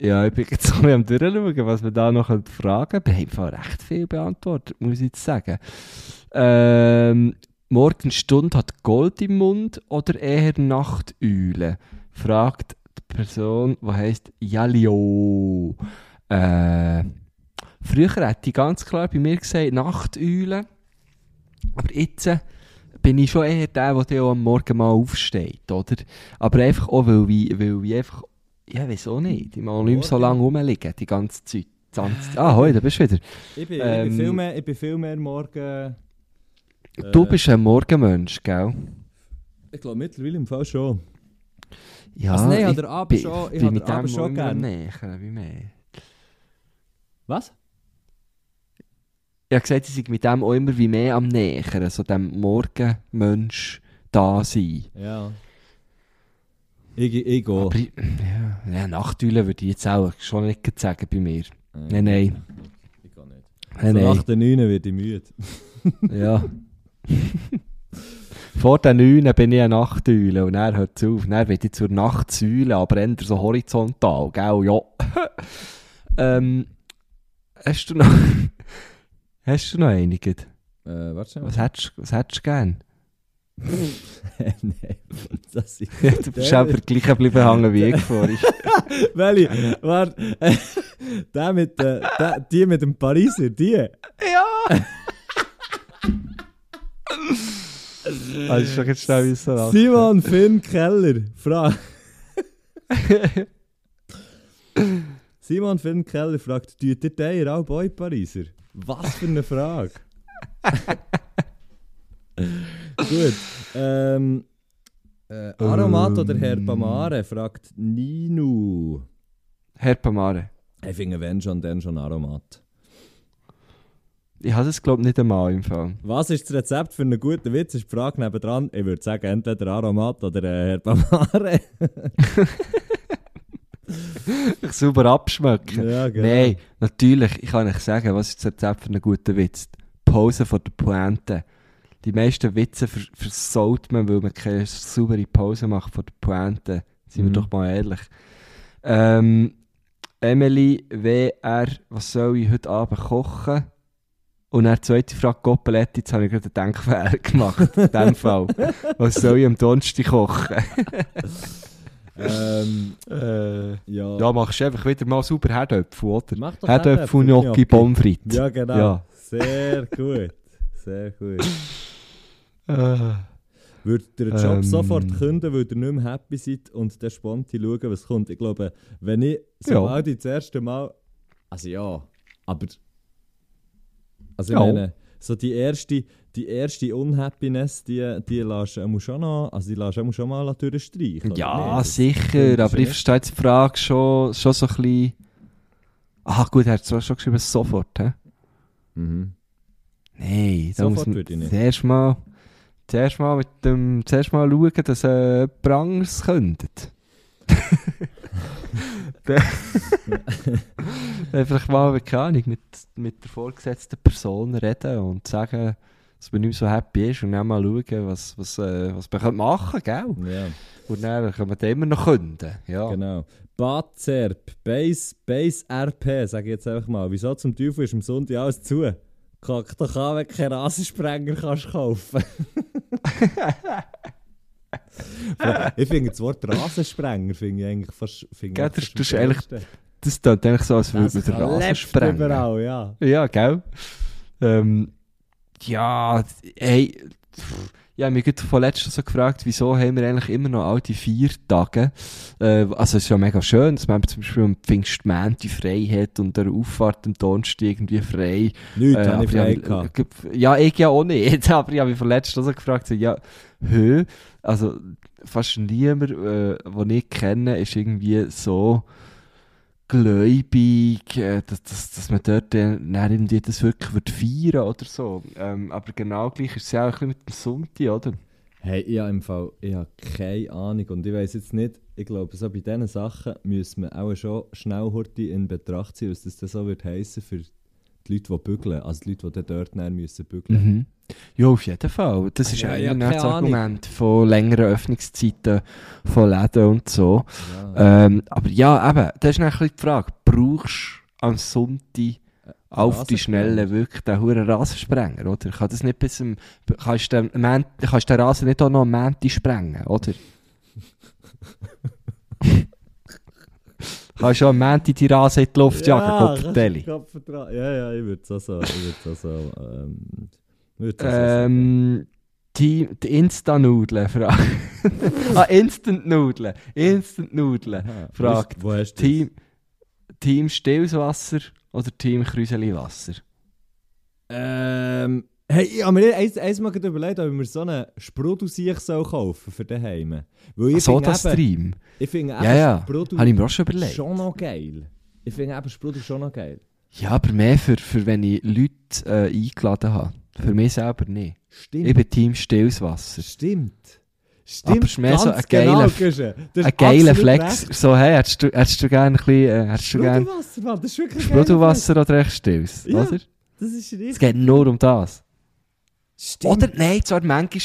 ja, ich bin jetzt so am Durchschauen, was wir da noch fragen können. Wir haben recht viel beantwortet, muss ich jetzt sagen. Ähm, Morgenstund hat Gold im Mund oder eher Nachteule? Fragt die Person, die heisst Jalio. Äh, früher hätte ich ganz klar bei mir gesagt Nachteule. Aber jetzt bin ich schon eher der, der am Morgen mal aufsteht, oder? Aber einfach auch, weil ich, weil ich einfach, ja, auch nicht, ich mag nicht mehr so lange rumliegen, die ganze Zeit. Ah, hoi, da bist du wieder. Ich bin, ich Ähm, bin, viel, mehr, ich bin viel mehr morgen... Du äh, bist ein Morgenmensch, gell? Ich glaube mittlerweile im Fall schon. Ja, Also nein, ich ich bin, schon- ich bin habe mit dem schon gern. näher, wie mehr. Was? Ich habe gesagt, ich sei mit dem auch immer wie mehr am Nähern, so dem Morgenmensch da sein. Ja. Ich, ich gehe. Aber ich, ja, ja, Nachtüle würde ich jetzt auch schon nicht sagen bei mir. Nein, nein. Ich gehe nicht. Nein, so nein. nach den 9 werde ich müde. Ja. Vor den 9 bin ich eine Nachteule und dann hört es auf. Dann werde ich zur Nachtsäule, aber eher so horizontal, gell? Ja. ähm, hast du noch... hast du noch einigen? Äh, warte schnell. Was hättest, was hättest du gern? Nein. Das ist... Ja, du bist einfach gleich geblieben hängen wie ich vorhin. Welli, warte. der mit, äh, der, die mit dem Pariser, die. ja! Also ist doch jetzt schnell wie so lachen. Simon Finn Keller fragt. Simon Finn Keller fragt, tut ihr den auch bei Pariser? Was für eine Frage. Gut. Ähm, äh, Aromat oder Herbamare fragt Ninu. Herr Pamare. Ich finde, wenn schon, dann schon Aromat. Ich habe es glaube ich nicht einmal im Fall. Was ist das Rezept für einen guten Witz? Ist die Frage nebendran. Ich würde sagen, entweder Aromat oder äh, Herbamare. Sauber abschmecken. ja, genau. Nein, natürlich, ich kann euch sagen, was ist das Rezept für einen guten Witz? Die Pause von der Pointe. Die meisten Witze vers versaut man, weil man keine saubere Pause macht von der Pointe. Seien wir Mhm. doch mal ehrlich. Ähm, Emily, WR, was soll ich heute Abend kochen? Und dann die zweite Frage, Goppeletti, jetzt habe ich gerade einen Denkfehler gemacht. In dem Fall. Was soll ich am Donnerstag kochen? Ähm, äh, ja. ja, machst du einfach wieder mal sauber Herdöpfel, oder? Mach doch Herdöpfel, Gnocchi, Pommes frites. Ja, genau. Ja. Sehr gut. Sehr gut. Äh, Würdet ihr den Job Ähm. sofort künden, weil ihr nicht mehr happy seid und dann spontan schauen, was kommt? Ich glaube, wenn ich sobald ich das erste Mal... Also ja, aber... Also ich Ja. meine, so die erste, die erste Unhappiness, die, die lässt du schon noch... Also die lässt du schon mal durchstreichen. ja, sicher, aber ich verstehe jetzt die Frage schon, schon so ein bisschen... Ah gut, er hat zwar schon geschrieben, sofort, hä? Mhm. Nein, da Sofort muss würde ich nicht. zuerst mal, zuerst mal mit dem, zuerst mal schauen, dass äh, jemand anderes könnte. Einfach mal, keine Ahnung, mit, mit der vorgesetzten Person reden und sagen, dass man nicht so happy ist und dann mal schauen, was, was, äh, was man machen kann, gell? Ja. Und dann können wir den immer noch künden. Ja. Genau. Bazerp, Base, Base RP, sag ich jetzt einfach mal. Wieso zum Teufel ist am Sonntag alles zu? Kack doch an, wenn du keinen Rasensprenger kannst kaufen. ich finde das Wort Rasensprenger finde ich eigentlich fast... Gell, ich das- das ist am eigentlich- geilsten. Das klingt eigentlich so, als würde Das man den Rasen klebt sprengen. überall, ja. Ja, gell? Ähm, ja, hey, pff, ich habe mich vorletzt so gefragt, wieso haben wir eigentlich immer noch all die vier Tage? Äh, also es ist ja mega schön, dass man zum Beispiel am Pfingstmänti frei hat und der Auffahrt am Donnerstag irgendwie frei. Nichts Äh, habe ich frei ich gehabt. hab- Ja, ich ja auch nicht, aber ich habe mich vorletzt so gefragt, so, ja, hö, also fast niemand, äh, den ich kenne, ist irgendwie so gläubig, äh, dass, dass, dass man dort dann irgendwie das wirklich wird feiern oder so. Ähm, aber genau gleich ist es ja auch ein mit dem Sonntag, oder? Hey, ich habe im Fall ich habe keine Ahnung und ich weiß jetzt nicht, ich glaube, so bei diesen Sachen müssen wir auch schon schnell in Betracht ziehen, was das dann so wird heissen für die Leute, die bügeln, also die Leute, die dort näher müssen bügeln. Mhm. Ja, auf jeden Fall. Das ist Ja, ja, ja. Argument von längeren Öffnungszeiten von Läden und so. Ja. Ähm, aber ja, eben, das ist ein bisschen die Frage, brauchst du am Sonntag auf die? Schnelle wirklich den huren Rasensprenger, oder? Kann das nicht bis zum, kannst du den, Män- kannst du den Rasen nicht auch noch am Mänti sprengen, oder? kannst du am Mänti die Rasen in die Luft jagen, Kopfdeli. Ja, ja, ich würde es auch so, ich würde es auch so, ähm, auch so sagen. Ähm, die, die Insta-Nudeln fragt. ah, Instant-Nudeln. Instant-Nudeln. Fragt Wo hast du Team, Team Stillswasser oder Team Krüseliwasser? Ähm, hey, mir eins, eins mal überlegt, ob ich mir so einen Sprudel sich soll kaufen für daheim. Weil ich so das Stream. Ich finde Ja, ja. Sprudel Habe ich mir auch schon überlegt. schon noch geil. Ich finde eben Sprudel schon noch geil. Ja, aber mehr für, für wenn ich Leute äh, eingeladen habe. Für mich selber nicht. Stimmt. Ich bin Team Stillswasser. Stimmt. Stimmt. Aber es ist mehr so ein geiler- genau, Ein geiler Flex. recht. So, hey, hättest du, hättest du gerne ein bisschen, äh, Sprudelwasser, Mann, das ist wirklich Sprudelwasser oder echt Stills, Ja. oder? Das ist Es richtig. geht nur um das. Stimmt. Oder, nein, zwar manchmal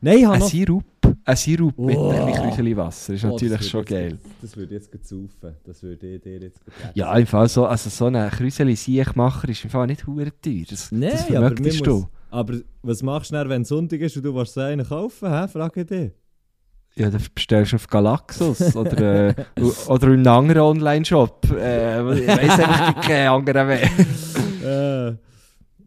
Nein, ein noch... Sirup, ein Sirup mit Oh. ein bisschen Krüseliwasser ist Oh, natürlich das schon geil. jetzt- Das würde jetzt saufen. Das würde ich dir jetzt gut Ja, im Fall so, also so ein Krüseli-Siechmacher ist im Fall nicht hure teuer. Das, Nein, das aber, vermöchtest man muss, du. aber was machst du dann, wenn Sonntag ist und du willst so einen kaufen? Hä? Frage ich dich. Ja, dann bestellst du auf Galaxus oder, äh, oder in einem anderen Online-Shop. Äh, ich weiss einfach keinen anderen Weg. äh,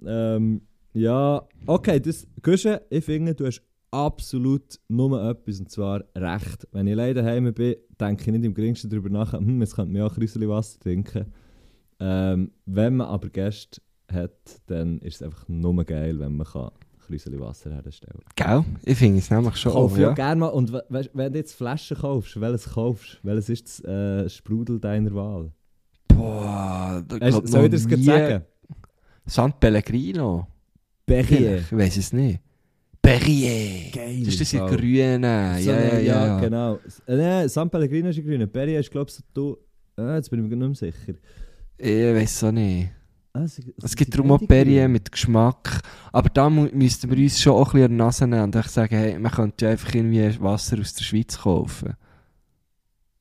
ähm, Ja, okay, das, Guschen, ich finde, du hast absolut nur etwas, und zwar Recht. Wenn ich leider daheim bin, denke ich nicht im geringsten darüber nach, hm, jetzt könnte man ja auch ein bisschen Wasser trinken. Ähm, wenn man aber Gäste hat, dann ist es einfach nur geil, wenn man kann bisschen Wasser herstellen. Gell? Ich finde es nämlich schon. Kauf ja ja. gerne mal. Und we wenn du jetzt Flaschen kaufst, welches kaufst? Welches ist das äh, Sprudel deiner Wahl? Boah, da Weißt, soll ich noch das sagen? San Pellegrino. Perrier. Ich weiß es nicht. Perrier. Geil. Das ist das in grünen. Ja, So ja, ja. ja. genau. Äh, nee, San Pellegrino ist grün. Perrier ist, glaube ich, so du. Äh, jetzt bin ich mir nicht mehr sicher. Ich weiß auch nicht. Ah, sie- Es sie gibt darum auch beide Perrier mit Geschmack. Aber da mu müssten wir uns schon auch ein bisschen an die Nase nehmen und echt sagen, hey, man könnte ja einfach irgendwie Wasser aus der Schweiz kaufen.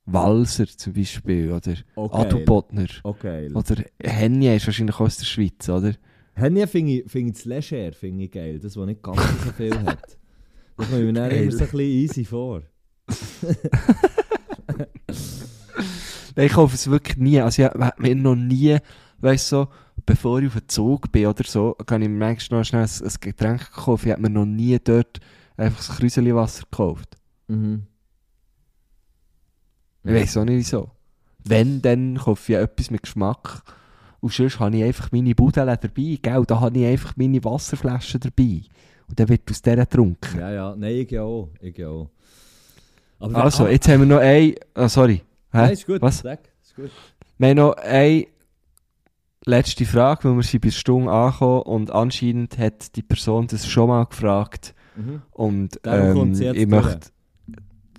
Walser zum Beispiel, oder Okay. Adelbodner. Okay. Oder Henny ist wahrscheinlich auch aus der Schweiz, oder? Henny finde ich, find ich Leger finde ich geil. Das, was nicht ganz so viel hat. Das kommt mir dann immer so ein bisschen easy vor. Nein, ich kaufe es wirklich nie. Also ich habe mir noch nie, weißt du, so, bevor ich auf den Zug bin oder so, kann ich mir manchmal noch schnell ein, ein Getränk kaufen. Ich habe mir noch nie dort einfach ein Krüseli Wasser gekauft. Mhm. Ich weiß auch nicht wieso. Wenn, dann kaufe ich etwas mit Geschmack. Und sonst habe ich einfach meine Budel dabei, gell? Da habe ich einfach meine Wasserflaschen dabei. Und dann wird aus der getrunken. Ja, ja. Nein, ich ja auch. Ich ja auch. Aber Also, ah, jetzt haben wir noch ein... Ah, sorry. Hä? Nein, ist gut. Was? Sag, ist gut. Wir haben noch eine letzte Frage, weil wir sind bei Stunde angekommen und anscheinend hat die Person das schon mal gefragt. Mhm. Und ähm, ich möchte...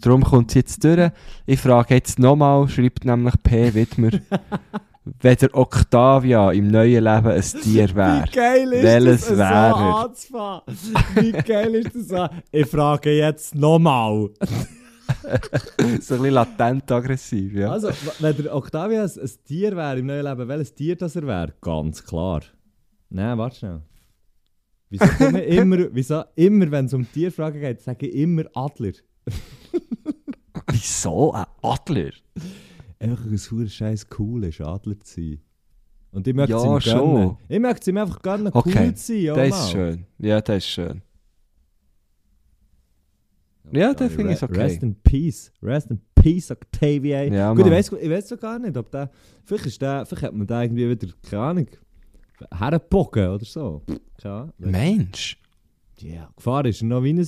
Darum kommt sie jetzt durch. Ich frage jetzt nochmal, schreibt nämlich P. Widmer, wenn der Octavia im neuen Leben ein Tier wäre. Wie geil ist Welches das, wäre so anzufangen? Wie geil ist das? Ich frage jetzt nochmal. so ein bisschen latent aggressiv, ja. Also, wenn der Octavia ein, ein Tier wäre im neuen Leben, welches Tier das er wäre? Ganz klar. Nein, warte schnell. Wieso komme ich immer, wieso immer, wenn es um Tierfragen geht, sage ich immer Adler? Wieso ein Adler? Einfach ein super scheiß cool ist, Adler zu sein. Und ich möchte Ja, es ihm schon. gönnen. Ich möchte es ihm einfach gönnen, Okay, cool zu sein. Ja, das mal. ist schön. Ja, das ist schön. Ja, das finde ich okay. Rest in Peace. Rest in Peace, Octavia. Ja, Gut, ich weiß, ich weiß so gar nicht, ob der. Vielleicht, ist der, vielleicht hat man da irgendwie wieder, keine Ahnung, hergebogen oder so. Ahnung. Mensch. Ja, Gefahr ist noch wie ein.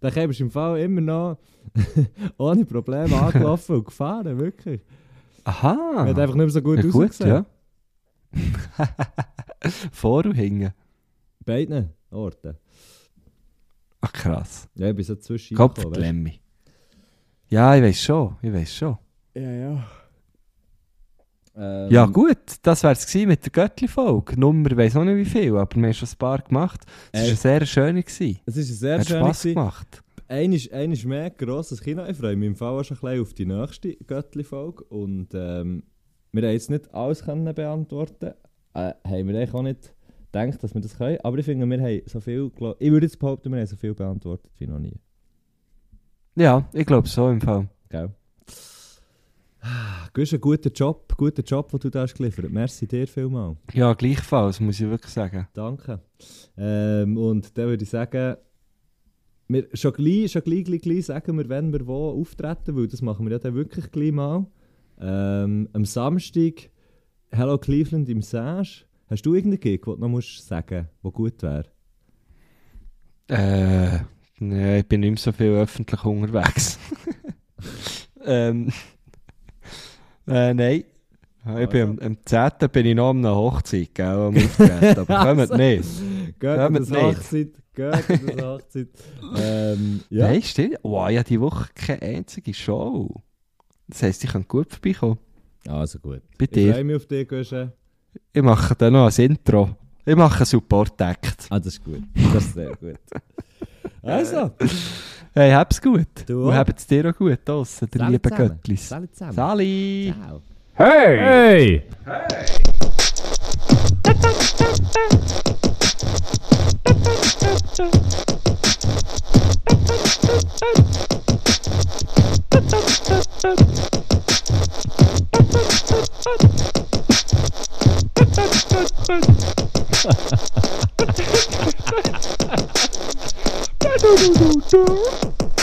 Da kommst du im Fall immer noch ohne Probleme angelaufen und gefahren, wirklich. Aha. Er hat einfach nicht mehr so gut ja, gut, ausgesehen. ja. Vor und hinten. Beiden Orten. Ach krass. Ja, ich bin so zwischen Kopfklemmi. Ja, ich weiß schon. Ich weiß schon. Ja, ja. Ähm, Ja, gut. Das wäre es mit der Göttli-Folge. Nummer, ich weiß auch nicht wie viel, aber wir haben schon ein paar gemacht. Es war Äh, eine sehr schöne. Gewesen. Es ist ein sehr Hat schön. Spass gemacht. Eines ist mehr grosses Kino. Ich freue mich im Fall auch schon ein bisschen auf die nächste Göttli-Folge. Und ähm, wir haben jetzt nicht alles können beantworten äh, Haben wir eigentlich auch nicht gedacht, dass wir das können. Aber ich finde, wir haben so viel, ich würde jetzt behaupten, wir haben so viel beantwortet wie noch nie. Ja, ich glaube so im Fall. Gell? Du hast einen guten Job, guten Job, den du da hast geliefert. Merci dir vielmals. Ja, gleichfalls, muss ich wirklich sagen. Danke. Ähm, und dann würde ich sagen, wir schon gleich, schon gleich, gleich, gleich sagen wir, wenn wir wo auftreten, weil das machen wir ja dann wirklich gleich mal. Ähm, am Samstag Hello Cleveland im Sage. Hast du irgendeinen Gig, den du noch musst sagen der gut wäre? Äh, nee, ich bin nicht mehr so viel öffentlich unterwegs. ähm, äh, nein. Ich bin am, am 10. bin ich noch an einer Hochzeit, gell, am Auftreten, aber kommt nicht. Geht Ja, das nicht. Hochzeit, geht an das Hochzeit. ähm, ja. Nein, stimmt. Wow, ich habe diese Woche keine einzige Show. Das heisst, ich kann gut vorbeikommen. Also gut. Bei Ich dir. freue mich auf dich, Guschen. Ich mache dann noch ein Intro. Ich mache einen Support-Act. Ah, das ist gut. Das ist sehr gut. Also, Hey, hab's gut. Du Und auch. habt's dir auch gut draussen, der liebe. Göttlis. Salut zusammen. Sali! Ciao. Hey! Hey! Hey!